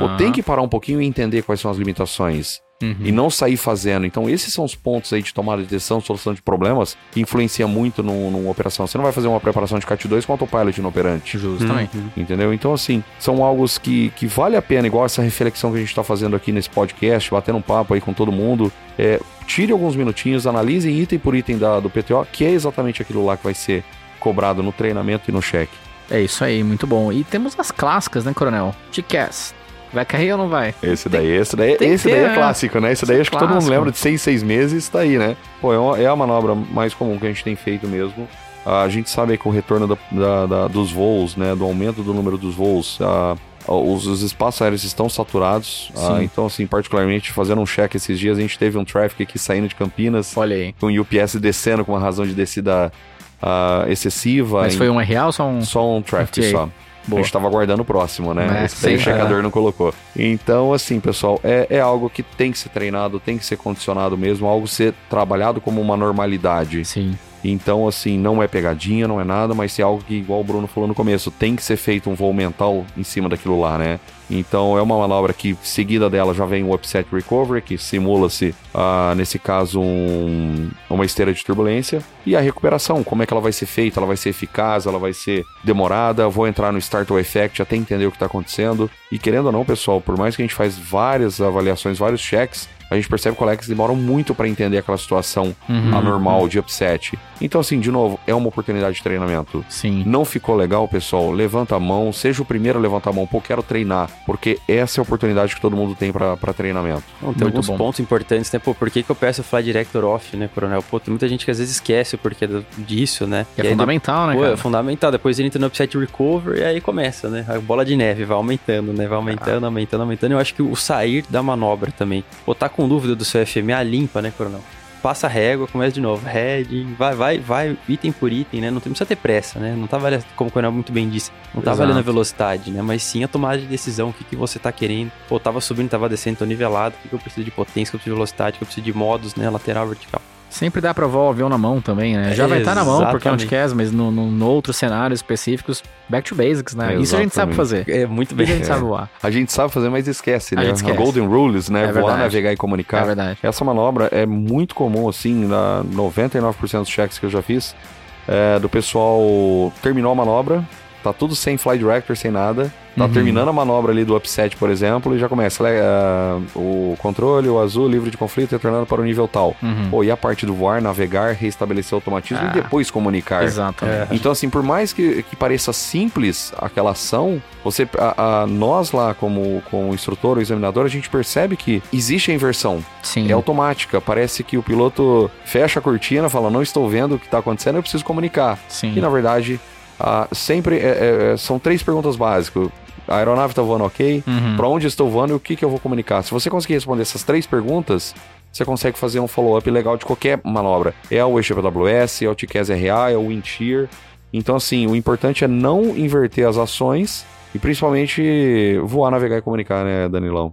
ou tem que parar um pouquinho e entender quais são as limitações. Uhum. E não sair fazendo. Então, esses são os pontos aí de tomada de decisão, solução de problemas, que influencia muito no- numa operação. Você não vai fazer uma preparação de CAT 2 com autopilot no operante. Justamente. Uhum. Entendeu? Então, assim, são algo que, que vale a pena, igual essa reflexão que a gente está fazendo aqui nesse podcast, batendo um papo aí com todo mundo. É, tire alguns minutinhos, analise item por item da, do PTO, que é exatamente aquilo lá que vai ser cobrado no treinamento e no cheque. É isso aí, muito bom. E temos as clássicas, né, Coronel? TCAS. Vai cair ou não vai? Esse daí, esse daí, tem esse daí ter, é né? clássico, né? Esse daí acho que todo mundo Clássico. lembra de seis, seis meses, tá aí, né? Pô, é, uma, é a manobra mais comum que a gente tem feito mesmo. A gente sabe que o retorno da- da- da- dos voos, né? Do aumento do número dos voos, ah, os, os espaços aéreos estão saturados. Ah, então, assim, particularmente, fazendo um check esses dias, a gente teve um traffic aqui saindo de Campinas, Olha aí. com o UPS descendo com uma razão de descida ah, excessiva. Mas em- foi um real ou só um. Só um traffic Ok. só. Boa. A gente tava aguardando o próximo, né? É, Esse daí o sim. checador não colocou. Então, assim, pessoal, é, é algo que tem que ser treinado, tem que ser condicionado mesmo, algo ser trabalhado como uma normalidade. Sim. Então, assim, não é pegadinha, não é nada, mas é algo que, igual o Bruno falou no começo, tem que ser feito um voo mental em cima daquilo lá, né? Então, é uma manobra que, seguida dela, já vem o upset recovery, que simula-se, ah, nesse caso, um- uma esteira de turbulência. E a recuperação, como é que ela vai ser feita? Ela vai ser eficaz? Ela vai ser demorada? Vou entrar no Startle Effect até entender o que está acontecendo. E querendo ou não, pessoal, por mais que a gente faz várias avaliações, vários checks, a gente percebe que colegas demoram muito para entender aquela situação Uhum. anormal de upset. Então, assim, de novo, é uma oportunidade de treinamento. Sim. Não ficou legal, pessoal? Levanta a mão, seja o primeiro a levantar a mão. Pô, quero treinar, porque essa é a oportunidade que todo mundo tem para treinamento. Não, tem Muito alguns bom. pontos importantes, né? Pô, por que, que eu peço o Fly Director off, né, Coronel? Pô, tem muita gente que às vezes esquece o porquê disso, né? Que é E aí, fundamental, né, Pô, cara? é fundamental. Depois ele entra no upset recover e aí começa, né? A bola de neve vai aumentando, né? Vai aumentando, Ah. aumentando, aumentando. Eu acho que o sair da manobra também. Ou tá com dúvida do seu FMA, limpa, né, Coronel? Passa a régua, começa de novo. Heading, vai, vai, vai, item por item, né? Não tem- precisa ter pressa, né? Não tá valendo, como o Coronel muito bem disse, não tá Exato. valendo a velocidade, né? Mas sim a tomada de decisão, o que, que você tá querendo. Pô, tava subindo, tava descendo, tô nivelado, o que, que eu preciso de potência, o que eu preciso de velocidade, o que eu preciso de modos, né? Lateral, vertical. Sempre dá pra voar o avião na mão também, né? Já vai estar na mão, porque é Exatamente. quer, mas no, no, no outros cenários específicos, back to basics, né? Isso a gente sabe fazer. É muito bem. a gente sabe voar. A gente sabe fazer, mas esquece, A né? gente esquece. Golden Rules, né? É Voar, verdade. navegar e É comunicar. verdade. Essa manobra é muito comum, assim, na 99% dos checks que eu já fiz, é, do pessoal terminou a manobra, tá tudo sem fly director, sem nada, tá Uhum. terminando a manobra ali do upset, por exemplo, e já começa é, o controle, o azul, livre de conflito, retornando para o nível tal. Uhum. Pô, e a parte do voar, navegar, restabelecer o automatismo Ah, e depois comunicar. Exatamente. Então, assim, por mais que, que pareça simples aquela ação, você, a, a- nós lá, como, como instrutor ou examinador, a gente percebe que existe a inversão. Sim. É automática. Parece que o piloto fecha a cortina, fala: Não estou vendo o que está acontecendo, eu preciso comunicar. Sim. E na verdade, ah, sempre é- é- são três perguntas básicas. A aeronave está voando ok? Uhum. Para onde estou voando e o que, que eu vou comunicar? Se você conseguir responder essas três perguntas, você consegue fazer um follow-up legal de qualquer manobra. É o EGPWS, é o TCAS RA, é o Wind Shear. Então, assim, o importante é não inverter as ações e principalmente voar, navegar e comunicar, né, Danilão?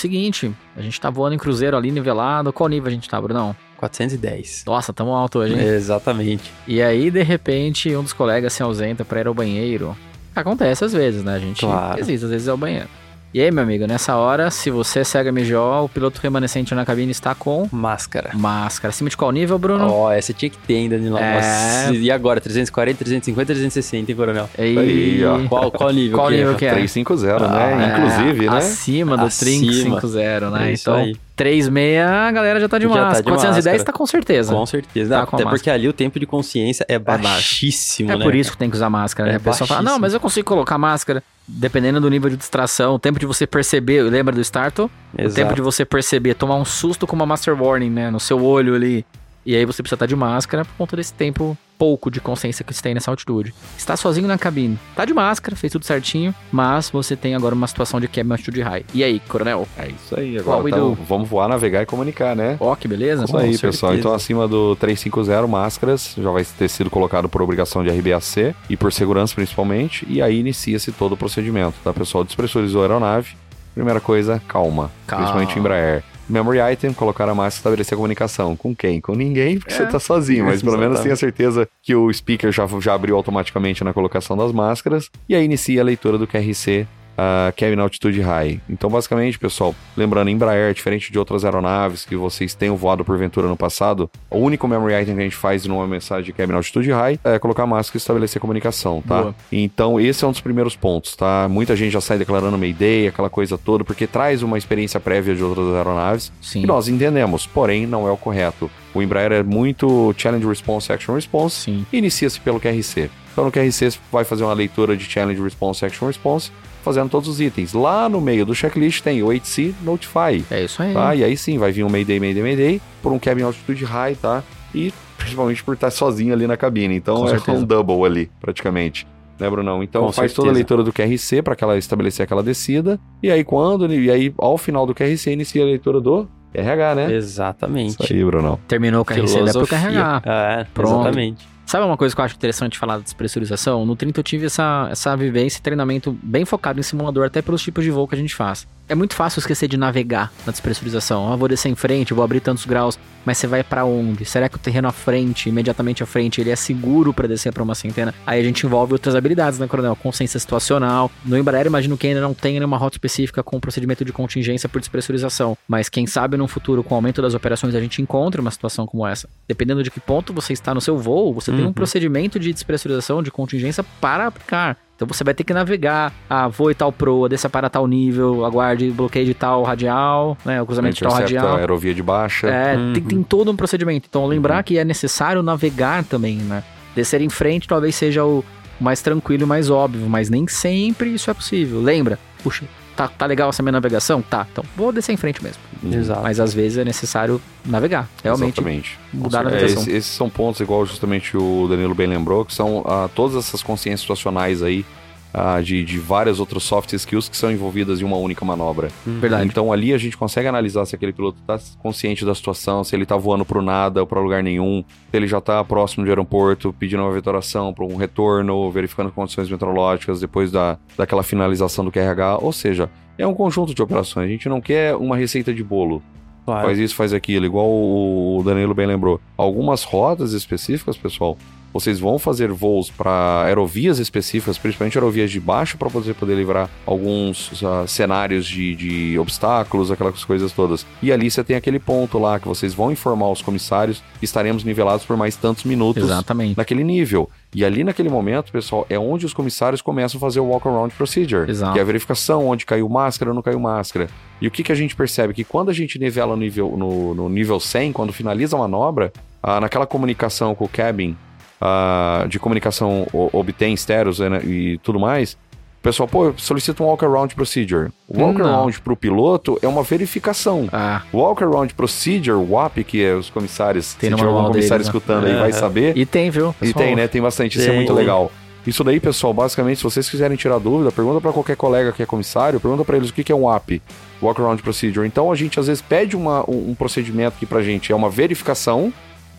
Seguinte, a gente tá voando em cruzeiro ali, nivelado. Qual nível a gente tá, Brunão? 410. Nossa, tamo alto hoje, hein? Exatamente. E aí, de repente, um dos colegas se ausenta pra ir ao banheiro. Acontece às vezes, né? A gente Claro. existe, às vezes é o banheiro. E aí, meu amigo, nessa hora, se você segue a MGO, o piloto remanescente na cabine está com Máscara. máscara. Acima de qual nível, Bruno? Ó, essa tinha que ter ainda, Danilo. É. Nossa, E agora? 340, 350, 360, hein, Coronel? E... Aí, ó. Qual, qual nível Qual que nível que é? 350, né? É, Inclusive, né? Acima do Acima. 350, né? É isso então, aí. 36, a galera já tá de Já tá máscara. de 410 máscara. tá com certeza. Com certeza. Tá com até porque ali o tempo de consciência é baixíssimo, É né? por isso que tem que usar máscara, né? É a pessoa fala, não, mas eu consigo colocar máscara. Dependendo do nível de distração, o tempo de você perceber, lembra do startle? O Exato. tempo de você perceber, tomar um susto com uma Master Warning, né? No seu olho ali. E aí você precisa estar de máscara por conta desse tempo pouco de consciência que você tem nessa altitude. Está sozinho na cabine. Tá de máscara, fez tudo certinho, mas você tem agora uma situação de de altitude high. E aí, coronel? É isso aí. Agora tá- do? vamos voar, navegar e comunicar, né? Ó, que beleza. Isso aí, pessoal. Então, acima do 350, máscaras, já vai ter sido colocado por obrigação de RBAC e por segurança principalmente. E aí inicia-se todo o procedimento, tá, pessoal? Despressurizou a aeronave. Primeira coisa, calma. Calma. Principalmente Embraer. Memory item, colocar a máscara e estabelecer a comunicação. Com quem? Com ninguém, porque você tá sozinho, mas pelo menos tenha certeza que o speaker já, já abriu automaticamente na colocação das máscaras. E aí inicia a leitura do QRC uh, cabin altitude high. Então, basicamente, pessoal, lembrando, Embraer, diferente de outras aeronaves que vocês tenham voado porventura no passado, o único memory item que a gente faz numa mensagem de cabin altitude high é colocar máscara e estabelecer comunicação, tá? Boa. Então, esse é um dos primeiros pontos, tá? Muita gente já sai declarando Mayday, aquela coisa toda, porque traz uma experiência prévia de outras aeronaves. Sim. E nós entendemos, porém, não é o correto. O Embraer é muito Challenge Response, Action Response. Sim. Inicia-se pelo QRC. Então, no QRC, você vai fazer uma leitura de Challenge Response, Action Response, fazendo todos os itens. Lá no meio do checklist tem o 8C Notify. É isso aí. Tá? E aí sim, vai vir um Mayday, Mayday, Mayday, por um cabin altitude high, tá? E principalmente por estar sozinho ali na cabine. Então Com é certeza. um double ali, praticamente. Né, Brunão? Então Com faz toda a certeza. leitura do QRC para ela estabelecer aquela descida. E aí quando, e aí ao final do QRC inicia a leitura do RH, né? Exatamente. Isso aí, Brunão. Terminou o KRC, dá pra carregar. É, Pronto. exatamente. Sabe uma coisa que eu acho interessante falar da despressurização? No 30 eu tive essa, essa vivência e treinamento bem focado em simulador, até pelos tipos de voo que a gente faz. É muito fácil esquecer de navegar na despressurização. Ah, vou descer em frente, vou abrir tantos graus, mas você vai pra onde? Será que o terreno à frente, imediatamente à frente, ele é seguro pra descer pra uma centena? Aí a gente envolve outras habilidades, né, Coronel? Consciência situacional. No Embraer, imagino que ainda não tenha nenhuma rota específica com procedimento de contingência por despressurização. Mas quem sabe no futuro, com o aumento das operações, a gente encontre uma situação como essa. Dependendo de que ponto você está no seu voo, você tem um Uhum. procedimento de despressurização, de contingência para aplicar. Então você vai ter que navegar, ah, vou e tal proa, desça para tal nível, aguarde bloqueio de tal radial, né, o cruzamento de tal radial. aerovia de baixa. É, Uhum. tem, tem todo um procedimento. Então lembrar que é necessário navegar também, né? Descer em frente talvez seja o mais tranquilo e mais óbvio, mas nem sempre isso é possível. Lembra? Puxa, tá, tá legal essa minha navegação? Tá, então vou descer em frente mesmo. Uhum. Exato. Mas às vezes é necessário navegar, realmente Exatamente. mudar a É, navegação. esse- esses são pontos, igual justamente o Danilo bem lembrou, que são ah, todas essas consciências situacionais aí ah, de, de várias outras soft skills que são envolvidas em uma única manobra. Verdade. Então ali a gente consegue analisar se aquele piloto está consciente da situação, se ele está voando para nada ou para lugar nenhum, se ele já está próximo de aeroporto, pedindo uma vetoração para um retorno, verificando condições meteorológicas depois da, daquela finalização do QRH. Ou seja, é um conjunto de operações. A gente não quer uma receita de bolo. Claro. Faz isso, faz aquilo, igual o Danilo bem lembrou. Algumas rotas específicas, pessoal, vocês vão fazer voos para aerovias específicas, principalmente aerovias de baixo, para você poder livrar alguns ah, cenários de, de obstáculos, aquelas coisas todas. E ali você tem aquele ponto lá que vocês vão informar os comissários que estaremos nivelados por mais tantos minutos Exatamente. naquele nível. E ali naquele momento, pessoal, é onde os comissários começam a fazer o walk around procedure, Exato. que é a verificação onde caiu máscara ou não caiu máscara. E o que, que a gente percebe? Que quando a gente nivela no nível, no, no nível 100, quando finaliza a manobra, ah, naquela comunicação com o cabin, ah, de comunicação obtém estéreos né, e tudo mais, o pessoal, pô, eu solicito um walk around procedure. O walk Não. around para o piloto é uma verificação. Ah, Walk around procedure, WAP, que é os comissários, Tem se tiver algum comissário deles, né? escutando aí, vai saber. e tem, viu? E pessoal? tem, né? Tem bastante. Isso é Tem. muito legal. Isso daí, pessoal, basicamente, se vocês quiserem tirar dúvida, pergunta pra qualquer colega que é comissário, pergunta pra eles o que que é um WAP, Walk Around Procedure. Então, a gente às vezes pede uma, um, procedimento que pra gente é uma verificação,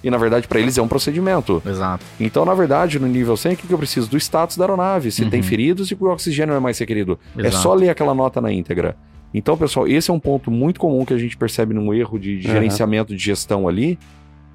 e na verdade pra eles é um procedimento. Exato. Então, na verdade, no nível 100, o que, eu preciso? Do status da aeronave, se Uhum. tem feridos e o oxigênio não é mais requerido. É Exato. só ler aquela nota na íntegra. Então, pessoal, esse é um ponto muito comum que a gente percebe num erro de, de Aham. gerenciamento de gestão ali,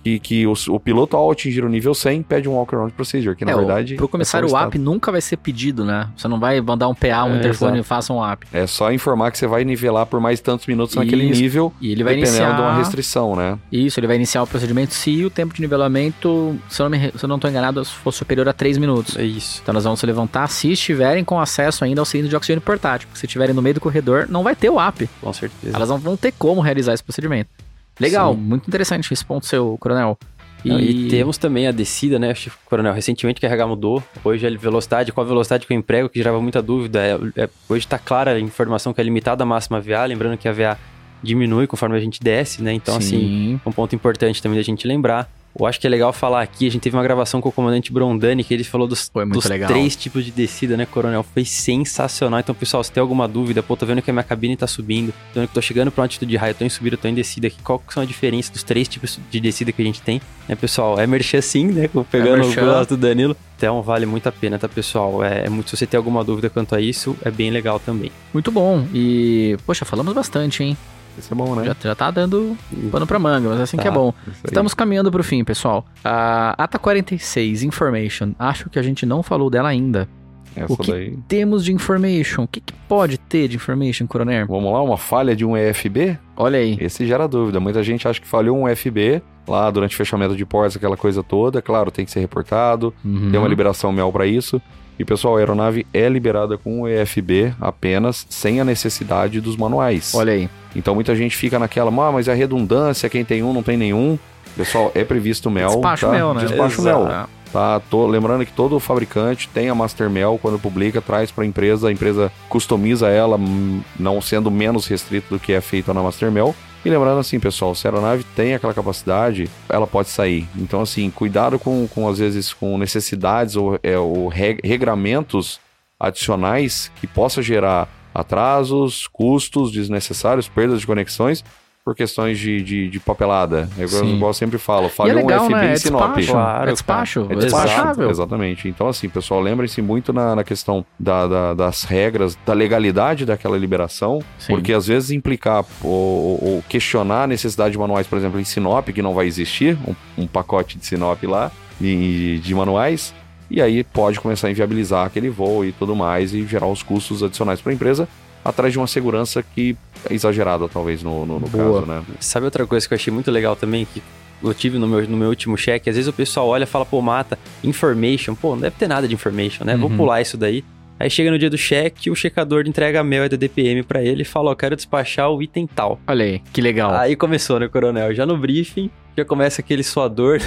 que, que o, o piloto, ao atingir o nível 100, pede um walk-around procedure, que na é, verdade... pro comissário é o app nunca vai ser pedido, né? Você não vai mandar um PA, um É, interfone e faça um app. É só informar que você vai nivelar por mais tantos minutos naquele Isso. nível, E ele vai dependendo iniciar... de uma restrição, né? Isso, ele vai iniciar o procedimento se o tempo de nivelamento, se eu não, me, re- se eu não tô enganado, for superior a 3 minutos. É isso. Então nós vamos se levantar se estiverem com acesso ainda ao cilindro de oxigênio portátil. Porque se estiverem no meio do corredor, não vai ter o app. Com certeza. Elas não vão ter como realizar esse procedimento. Legal, Sim. muito interessante esse ponto seu, coronel. Não, E... temos também a descida, né, Coronel? Recentemente que a RH mudou. Hoje a velocidade, qual a velocidade que eu emprego, que gerava muita dúvida. É, é- hoje está clara a informação que é limitada a máxima VA, lembrando que a VA diminui conforme a gente desce, né? Então, assim, Sim. um ponto importante também da gente lembrar. Eu acho que é legal falar aqui, a gente teve uma gravação com o comandante Brondani, que ele falou dos, dos três tipos de descida, né, Coronel? Foi sensacional. Então, pessoal, se tem alguma dúvida, pô, tô vendo que a minha cabine tá subindo, tô vendo que tô chegando pra uma altitude de raio, tô em subida, tô em descida aqui. Qual que são a diferença dos três tipos de descida que a gente tem? Né, pessoal? É merchan sim, né? Pegando o merchan. gosto do Danilo. Então, vale muito a pena, tá, pessoal? É, é muito, se você tem alguma dúvida quanto a isso, é bem legal também. Muito bom. E, poxa, falamos bastante, hein? Isso é bom, né? Já, já tá dando pano pra manga, mas assim Tá. que é bom. Isso aí. Estamos caminhando pro fim, pessoal. A ATA 46 Information, acho que a gente não falou dela ainda. Essa O que daí. temos de information? O que, que pode ter de information, coronel? Vamos lá, uma falha de um EFB? Olha aí. Esse gera dúvida. Muita gente acha que falhou um EFB lá durante o fechamento de portas, aquela coisa toda. Claro, tem que ser reportado, Uhum. tem uma liberação MEL para isso. E pessoal, a aeronave é liberada com o EFB apenas, sem a necessidade dos manuais. Olha aí. Então muita gente fica naquela, ah, mas é redundância, quem tem um não tem nenhum. Pessoal, é previsto MEL. Despacho tá? mel, né? Despacho Exato. MEL. Tá, tô lembrando que todo fabricante tem a Master Mel quando publica, traz para a empresa, a empresa customiza ela, hum, não sendo menos restrito do que é feito na Master Mel. E lembrando assim, pessoal, se a aeronave tem aquela capacidade, ela pode sair. Então, assim, cuidado com, com às vezes, com necessidades ou, é, ou reg- regramentos adicionais que possa gerar atrasos, custos desnecessários, perdas de conexões por questões de, de, de papelada. É igual, eu sempre falo, E é falhou legal, um FB né? É em Sinop. despacho. Claro, é despacho. É É despachável. exatamente. Então, assim, pessoal, lembrem-se muito na, na questão da- da- das regras, da legalidade daquela liberação, Sim. porque às vezes implicar ou, ou- ou questionar a necessidade de manuais, por exemplo, em Sinop, que não vai existir, um, um pacote de Sinop lá, de, de manuais, e aí pode começar a inviabilizar aquele voo e tudo mais, e gerar os custos adicionais para a empresa, atrás de uma segurança que é exagerada, talvez, no, no, no caso, né? Sabe outra coisa que eu achei muito legal também, que eu tive no meu, no meu último cheque? Às vezes o pessoal olha e fala, pô, mata, information. Pô, não deve ter nada de information, né? Vou Uhum. pular isso daí. Aí chega no dia do cheque, o checador entrega a mel e da DPM pra ele e fala, ó, quero despachar o item tal. Olha aí, que legal. Aí começou, né, coronel? Já no briefing, já começa aquele suador.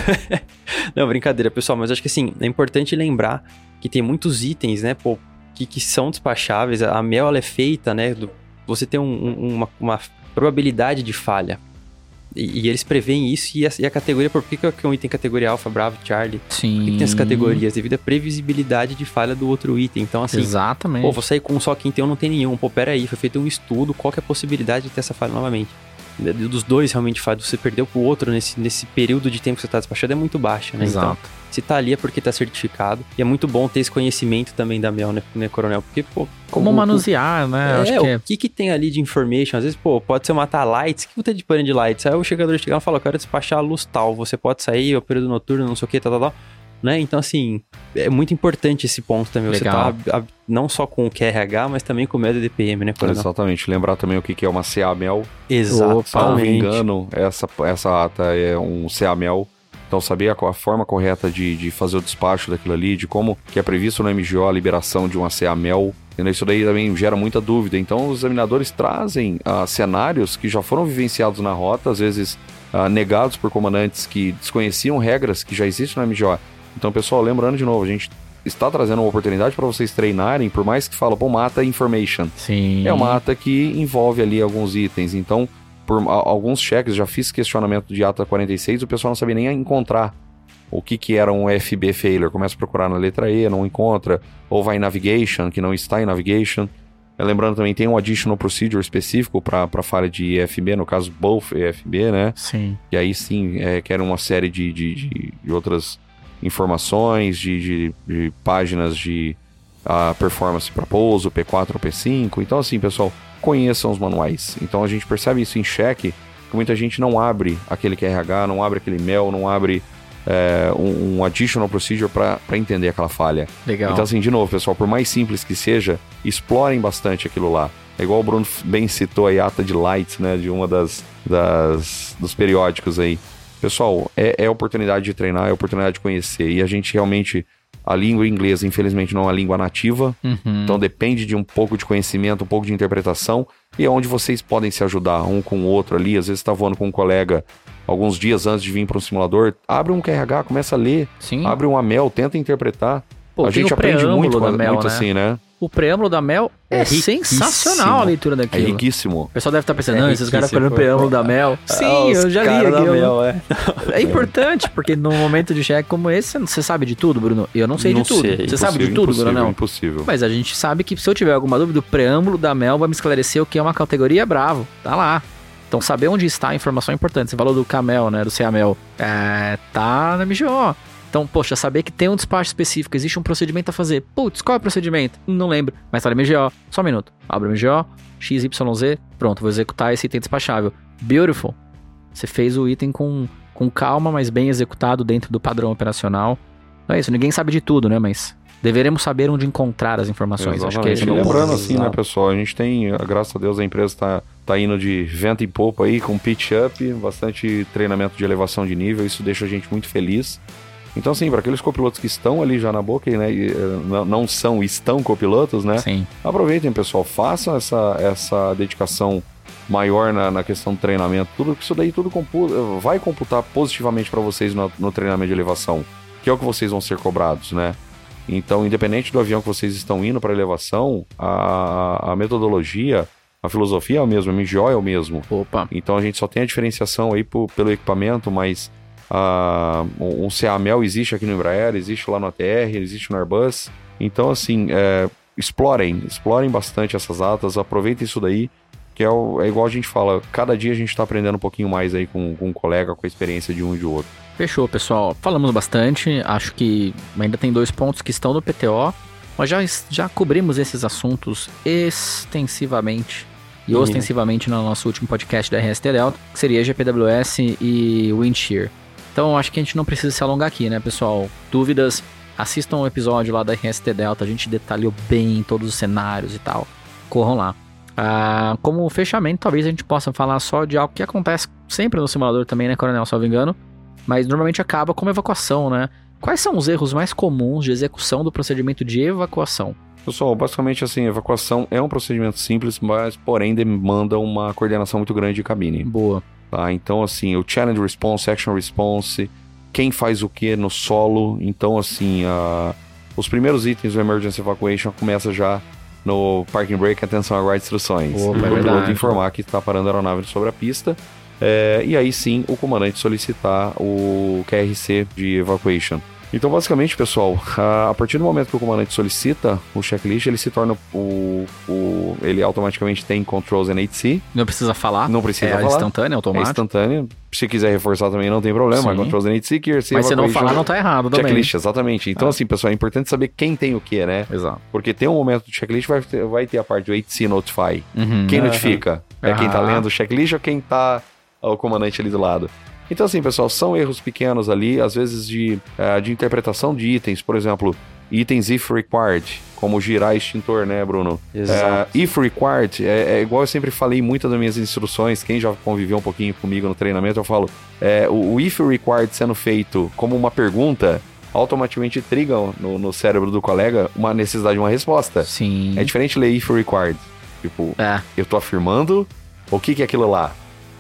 não, brincadeira, pessoal, mas acho que assim, é importante lembrar que tem muitos itens, né, pô, que, que são despacháveis. A mel, ela é feita, né, do- você tem um- um- uma, uma probabilidade de falha. E, e eles preveem isso e a, e a categoria, por que, que é um item categoria Alpha, Bravo, Charlie? Sim. Por que, que tem as categorias? Devido à previsibilidade de falha do outro item. Então, assim, Exatamente. Pô, vou sair com só quem tem um não tem nenhum. Pô, pera aí, foi feito um estudo, qual que é a possibilidade de ter essa falha novamente? Dos dois realmente falha, você perdeu pro outro nesse, nesse período de tempo que você tá despachando é muito baixa, né? Então, Exato. Se tá ali é porque tá certificado. E é muito bom ter esse conhecimento também da Mel, né, né Coronel? Porque, pô... Como o- manusear, né? é, Acho que o é. que que tem ali de information? Às vezes, pô, pode ser matar lights. O que tem de pane de lights? Aí o chegador chega lá e fala, eu quero despachar a luz tal. Você pode sair, o período noturno, não sei o que, tal, tal, tal. Né? Então, assim, é muito importante esse ponto também. Legal. Você tá a- não só com o QRH, mas também com o MED DPM, né, Coronel? Exatamente. Lembrar também o que que é uma CA-MEL, Exatamente. Salvo engano, essa, essa ata é um CAMEL. Então, saber a, a forma correta de, de fazer o despacho daquilo ali, de como que é previsto no MGO a liberação de uma CAMEL. Isso daí também gera muita dúvida. Então, os examinadores trazem ah, cenários que já foram vivenciados na rota, às vezes ah, negados por comandantes que desconheciam regras que já existem no MGO. Então, pessoal, lembrando de novo, a gente está trazendo uma oportunidade para vocês treinarem, por mais que fala, pô, mata information. Sim. É uma ata que envolve ali alguns itens. Então, por alguns cheques, já fiz questionamento de ata 46, o pessoal não sabia nem encontrar o que, que era um FB failure. Começa a procurar na letra E, não encontra. Ou vai em navigation, que não está em navigation. É, Lembrando também, tem um additional procedure específico para falha de EFB, no caso, both EFB, né? Sim. E aí sim, é, quer uma série de, de, de- de outras informações, de, de- páginas de ah, performance para pouso, P4 ou P5. Então, assim, pessoal, conheçam os manuais. Então a gente percebe isso em cheque, que muita gente não abre aquele QRH, não abre aquele MEL, não abre é, um, um additional procedure para entender aquela falha. Legal. Então, assim, de novo, pessoal, por mais simples que seja, explorem bastante aquilo lá. É igual o Bruno bem citou aí a ata de lights, né? De uma das, das dos periódicos aí. Pessoal, é, é oportunidade de treinar, é oportunidade de conhecer. E a gente realmente. A língua inglesa, infelizmente, não é uma língua nativa. Uhum. Então depende de um pouco de conhecimento, um pouco de interpretação. E é onde vocês podem se ajudar um com o outro ali. Às vezes está voando com um colega alguns dias antes de vir para um simulador. Abre um QRH, começa a ler. Sim. Abre um AMEL, tenta interpretar. Pô, a gente aprende muito, da Mel, muito né? assim, né? O preâmbulo da Mel é, É sensacional a leitura É daquilo. riquíssimo. O pessoal deve estar pensando, É não, esses caras ficam no preâmbulo da Mel. Sim, Ah, eu já li aquilo. Mel, é. É importante, porque num momento de cheque como esse, você- sabe de tudo, Bruno? Eu não sei Não de tudo. sei. Você sabe de tudo, Bruno? Não. Impossível. Mas a gente sabe que se eu tiver alguma dúvida, o preâmbulo da Mel vai me esclarecer o que é uma categoria bravo. Tá lá. Então, saber onde está a informação é importante. Você falou do Camel, né? Do CAMEL. É, tá na MGO. Então, poxa, saber que tem um despacho específico, existe um procedimento a fazer. Putz, qual é o procedimento? Não lembro. Mas tá na MGO. Só um minuto. Abre o MGO, XYZ, pronto, vou executar esse item despachável. Beautiful. Você fez o item com, com calma, mas bem executado dentro do padrão operacional. Não é isso, ninguém sabe de tudo, né? Mas deveremos saber onde encontrar as informações. Acho que é esse Exatamente. Lembrando assim, né, pessoal, a gente tem, graças a Deus, a empresa tá, tá indo de vento em popa aí, com pitch up, bastante treinamento de elevação de nível, isso deixa a gente muito feliz. Então, assim, para aqueles copilotos que estão ali já na boca, né, e, eh, não- são, estão copilotos, né, Sim. aproveitem, pessoal, façam essa, essa dedicação maior na, na questão do treinamento. Tudo isso daí tudo compu- vai computar positivamente para vocês no, no treinamento de elevação, que é o que vocês vão ser cobrados, né? Então, independente do avião que vocês estão indo para elevação, a, a metodologia, a filosofia é a mesma, o MGO é o mesmo. Opa. Então a gente só tem a diferenciação aí pelo equipamento, mas ah, um CAMEL existe aqui no Embraer, existe lá no ATR, existe no Airbus. Então, assim, é, explorem, explorem bastante essas atas, aproveitem isso daí, que é, o- é igual a gente fala, cada dia a gente está aprendendo um pouquinho mais aí com, com um colega, com a experiência de um e de outro. Fechou, pessoal. Falamos bastante. Acho que ainda tem dois pontos que estão no PTO. Mas já, já cobrimos esses assuntos extensivamente e Uhum. ostensivamente no nosso último podcast da RST Delta, que seria GPWS e Wind Shear. Então acho que a gente não precisa se alongar aqui, né, pessoal? Dúvidas? Assistam o episódio lá da RST Delta, a gente detalhou bem todos os cenários e tal. Corram lá. Ah, como fechamento, talvez a gente possa falar só de algo que acontece sempre no simulador também, né, Coronel, salvo engano mas normalmente acaba como evacuação, né? Quais são os erros mais comuns de execução do procedimento de evacuação? Pessoal, basicamente assim, evacuação é um procedimento simples, mas porém demanda uma coordenação muito grande de cabine. Boa. Tá? Então, assim, o challenge response, action response, quem faz o que no solo. Então, assim, a- os primeiros itens do emergency evacuation começa já no parking brake, atenção aguarde instruções. Opa, o é piloto verdade. informar que está parando a aeronave sobre a pista. é, e aí sim, o comandante solicitar o QRC de evacuation. Então, basicamente, pessoal, a partir do momento que o comandante solicita o checklist, ele se torna o. o ele automaticamente tem controls NHC, Não precisa falar. não precisa é falar. instantâneo, É automático. instantâneo. Se quiser reforçar também não tem problema. Sim. Controls NHC, QRC, mas se não falar, não tá errado também. Checklist, exatamente. Então, Ah. assim, pessoal, é importante saber quem tem o que, né? Exato. Porque tem um momento do checklist vai ter, vai ter a parte do 8C Notify. Uhum. Quem notifica? É quem tá Aham. lendo o checklist ou quem tá o comandante ali do lado? Então, assim, pessoal, são erros pequenos ali, às vezes de, eh, de interpretação de itens. Por exemplo, itens if required, como girar extintor, né, Bruno? Exato. É, if required, é, é igual eu sempre falei em muitas das minhas instruções, quem já conviveu um pouquinho comigo no treinamento, eu falo, é, o, o if required sendo feito como uma pergunta, automaticamente triga no, no cérebro do colega uma necessidade de uma resposta. Sim. É diferente ler if required. Tipo, É. eu tô afirmando o que, que é aquilo lá.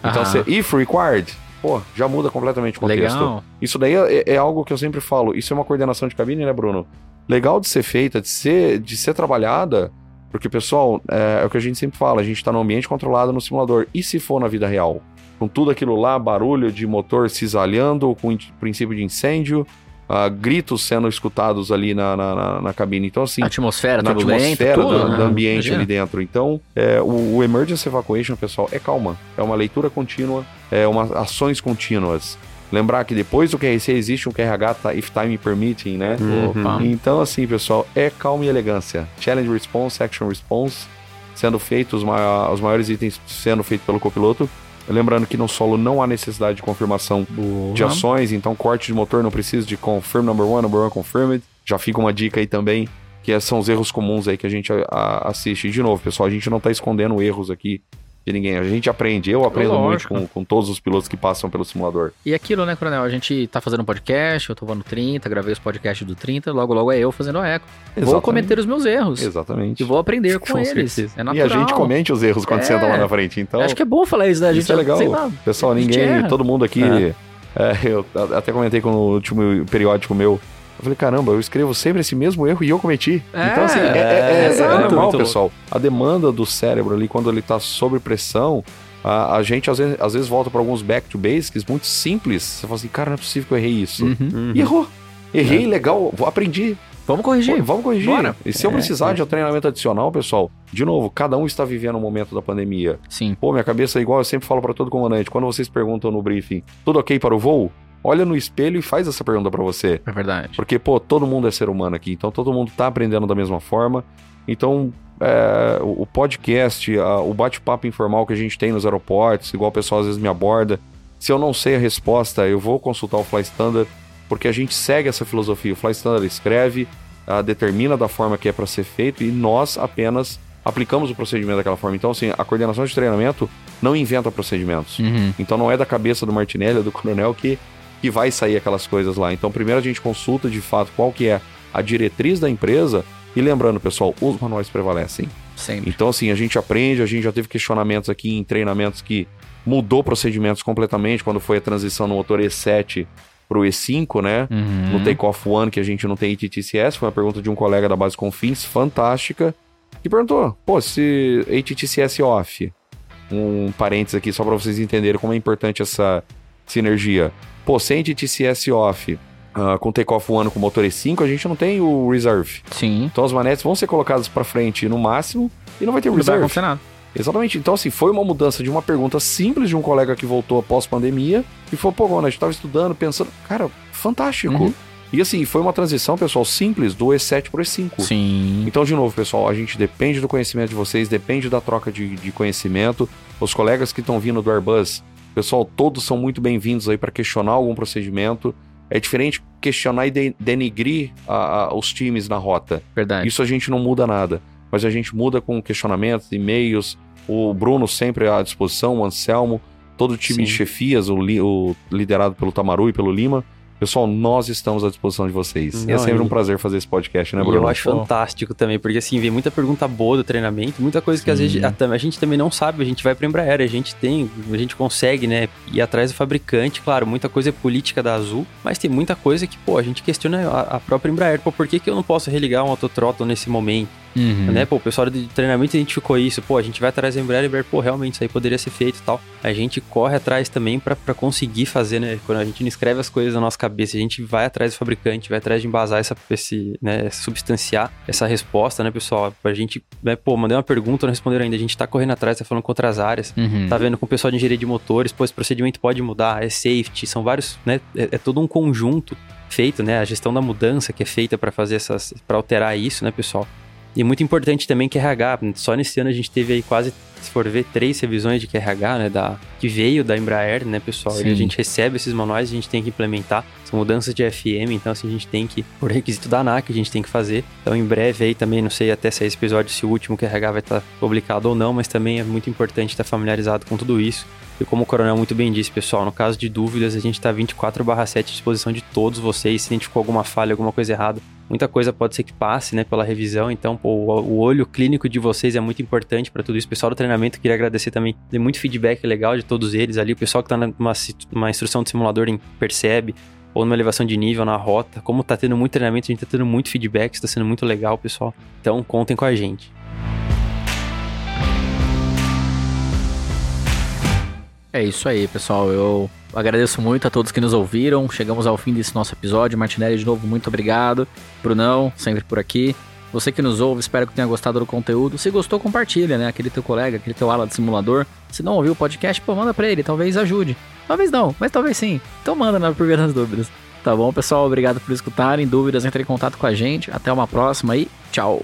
Então, Aham. se if required, pô, já muda completamente o contexto. Legal. Isso daí é, é algo que eu sempre falo. Isso é uma coordenação de cabine, né, Bruno? Legal de ser feita, de ser, de ser trabalhada, porque, pessoal, é, é o que a gente sempre fala, a gente tá num ambiente controlado no simulador. E se for na vida real? Com tudo aquilo lá, barulho de motor cisalhando, com in- princípio de incêndio, ah, gritos sendo escutados ali na, na, na- na cabine. Então, assim, atmosfera, na turbulenta, atmosfera tudo, do, né? do ambiente Imagina. ali dentro. Então, é, o, o emergency evacuation, pessoal, é calma. É uma leitura contínua, é uma ações contínuas. Lembrar que depois do QRC existe um QRH, tá, if time permitting, né? Uhum. Opa. Então, assim, pessoal, é calma e elegância. Challenge response, action response, sendo feito, os, ma- os maiores itens sendo feitos pelo copiloto. Lembrando que no solo não há necessidade de confirmação de Boa. ações, então corte de motor não precisa de confirm number one, number one confirmed. Já fica uma dica aí também, que é- são os erros comuns aí que a gente a- a- assiste. E de novo, pessoal, a gente não tá escondendo erros aqui de ninguém. A gente aprende, eu aprendo Lógico. muito com, com todos os pilotos que passam pelo simulador. E aquilo, né, Coronel? A gente tá fazendo um podcast, eu tô voando 30, gravei os podcasts do 30, logo logo é eu fazendo a eco. Vou Exatamente. cometer os meus erros. Exatamente. E vou aprender com, Com eles. certeza. É E natural. a gente comente os erros quando É. senta lá na frente. Então, Acho que é bom falar isso, né? A gente isso é legal. Lá, Pessoal, ninguém, todo mundo aqui. É. é, eu até comentei com o último periódico meu. Eu falei, caramba, eu escrevo sempre esse mesmo erro e eu cometi. É, então, assim, é, é- é- é normal, Muito pessoal. A demanda do cérebro ali, quando ele tá sob pressão, a, a gente às vezes, às vezes volta para alguns back to basics muito simples. Você fala assim, cara, não é possível que eu errei isso. Uhum. Uhum. E errou. Errei, legal, vou- aprendi. Vamos corrigir. Pô, vamos corrigir. Bora. E se eu É, precisar é. de um treinamento adicional, pessoal, de novo, cada um está vivendo um momento da pandemia. Sim. Pô, minha cabeça é igual eu sempre falo para todo comandante. Quando vocês perguntam no briefing, tudo ok para o voo? Olha no espelho e faz essa pergunta para você. É verdade. Porque, pô, todo mundo é ser humano aqui, então todo mundo tá aprendendo da mesma forma. Então, é, o podcast, a- o bate-papo informal que a gente tem nos aeroportos, igual o pessoal às vezes me aborda. Se eu não sei a resposta, eu vou consultar o Fly Standard, porque a gente segue essa filosofia. O Fly Standard escreve, uh, determina da forma que é para ser feito e nós apenas aplicamos o procedimento daquela forma. Então, assim, a coordenação de treinamento não inventa procedimentos. Uhum. Então, não é da cabeça do Martinelli ou do coronel que, que vai sair aquelas coisas lá. Então, primeiro a gente consulta de fato qual que é a diretriz da empresa e lembrando, pessoal, os manuais prevalecem. Sempre. Então, assim, a gente aprende, a gente já teve questionamentos aqui em treinamentos que mudou procedimentos completamente quando foi a transição no motor E7 para o E5, né? Uhum. No Takeoff One, que a gente não tem ITTCS, foi uma pergunta de um colega da base Confins, fantástica, que perguntou, pô, se ITTCS off, um parênteses aqui só para vocês entenderem como é importante essa sinergia. Pô, sem ITTCS off, uh, com Takeoff One com motor E5, a gente não tem o Reserve. Sim. Então as manetes vão ser colocadas para frente no máximo e não vai ter o Não vai Reserve. acontecer nada. Exatamente. Então, assim, foi uma mudança de uma pergunta simples de um colega que voltou após pandemia e falou, pô, Gona, a gente tava estudando, pensando. Cara, fantástico. Uhum. E assim, foi uma transição, pessoal, simples do E7 pro E5. Sim. Então, de novo, pessoal, a gente depende do conhecimento de vocês, depende da troca de, de conhecimento. Os colegas que estão vindo do Airbus, pessoal, todos são muito bem-vindos aí para questionar algum procedimento. É diferente questionar e de- denigrir a- a- os times na rota. Verdade. Isso a gente não muda nada, mas a gente muda com questionamentos, e-mails, o Bruno sempre à disposição, o Anselmo, todo o time de Sim. chefias, o, li- o liderado pelo Tamaru e pelo Lima. Pessoal, nós estamos à disposição de vocês. e é Não, sempre e- um prazer fazer esse podcast, né, Bruno? eu acho fantástico também, porque assim, vem muita pergunta boa do treinamento, muita coisa que às vezes a, a gente também não sabe, a gente vai pra Embraer, a gente tem, a gente consegue, né, ir atrás do fabricante, claro, muita coisa é política da Azul, mas tem muita coisa que, pô, a gente questiona a, a própria Embraer, pô, por que que eu não posso religar um autothrottle nesse momento? Uhum. Né? Pô, o pessoal de treinamento identificou isso. Pô, a gente vai atrás da Embraer e Embraer, pô, realmente isso aí poderia ser feito e tal. A gente corre atrás também pra conseguir fazer, né? Quando a gente não escreve as coisas na nossa cabeça, a gente vai atrás do fabricante, vai atrás de embasar essa, esse, né, substanciar essa resposta, né, pessoal? Pra gente, né, pô, mandei uma pergunta, não responderam ainda. A gente tá correndo atrás, tá falando com outras áreas. Uhum. Tá vendo com o pessoal de engenharia de motores, pô, esse procedimento pode mudar, é safety, são vários, né? É, é todo um conjunto feito, né? A gestão da mudança que é feita para fazer essas, para alterar isso, né, pessoal? E muito importante também que RH, só nesse ano a gente teve aí quase, se for ver, três revisões de QRH, né, da, que veio da Embraer, né, pessoal? E Sim. a gente recebe esses manuais, a gente tem que implementar, são mudanças de FM, então assim, a gente tem que, por requisito da ANAC, a gente tem que fazer. Então em breve aí também, não sei até se é esse episódio, se o último QRH vai estar publicado ou não, mas também é muito importante estar familiarizado com tudo isso. E como o Coronel muito bem disse, pessoal, no caso de dúvidas, a gente está 24/7 à disposição de todos vocês. Se identificou alguma falha, alguma coisa errada, muita coisa pode ser que passe, né, pela revisão. Então, pô, o olho clínico de vocês é muito importante para tudo isso. Pessoal do treinamento, queria agradecer também. Dei muito feedback legal de todos eles ali. O pessoal que tá numa numa instrução de simulador percebe ou numa elevação de nível na rota. Como tá tendo muito treinamento, a gente tá tendo muito feedback, está sendo muito legal, pessoal. Então, contem com a gente. É isso aí, pessoal. Eu agradeço muito a todos que nos ouviram. Chegamos ao fim desse nosso episódio. Martinelli, de novo, muito obrigado. Brunão, sempre por aqui. Você que nos ouve, espero que tenha gostado do conteúdo. Se gostou, compartilha, né? Aquele teu colega, aquele teu ala de simulador. Se não ouviu o podcast, pô, manda pra ele. Talvez ajude. Talvez não, mas talvez sim. Então manda na Por das Dúvidas. Tá bom, pessoal? Obrigado por escutarem. Dúvidas, entre em contato com a gente. Até uma próxima e tchau.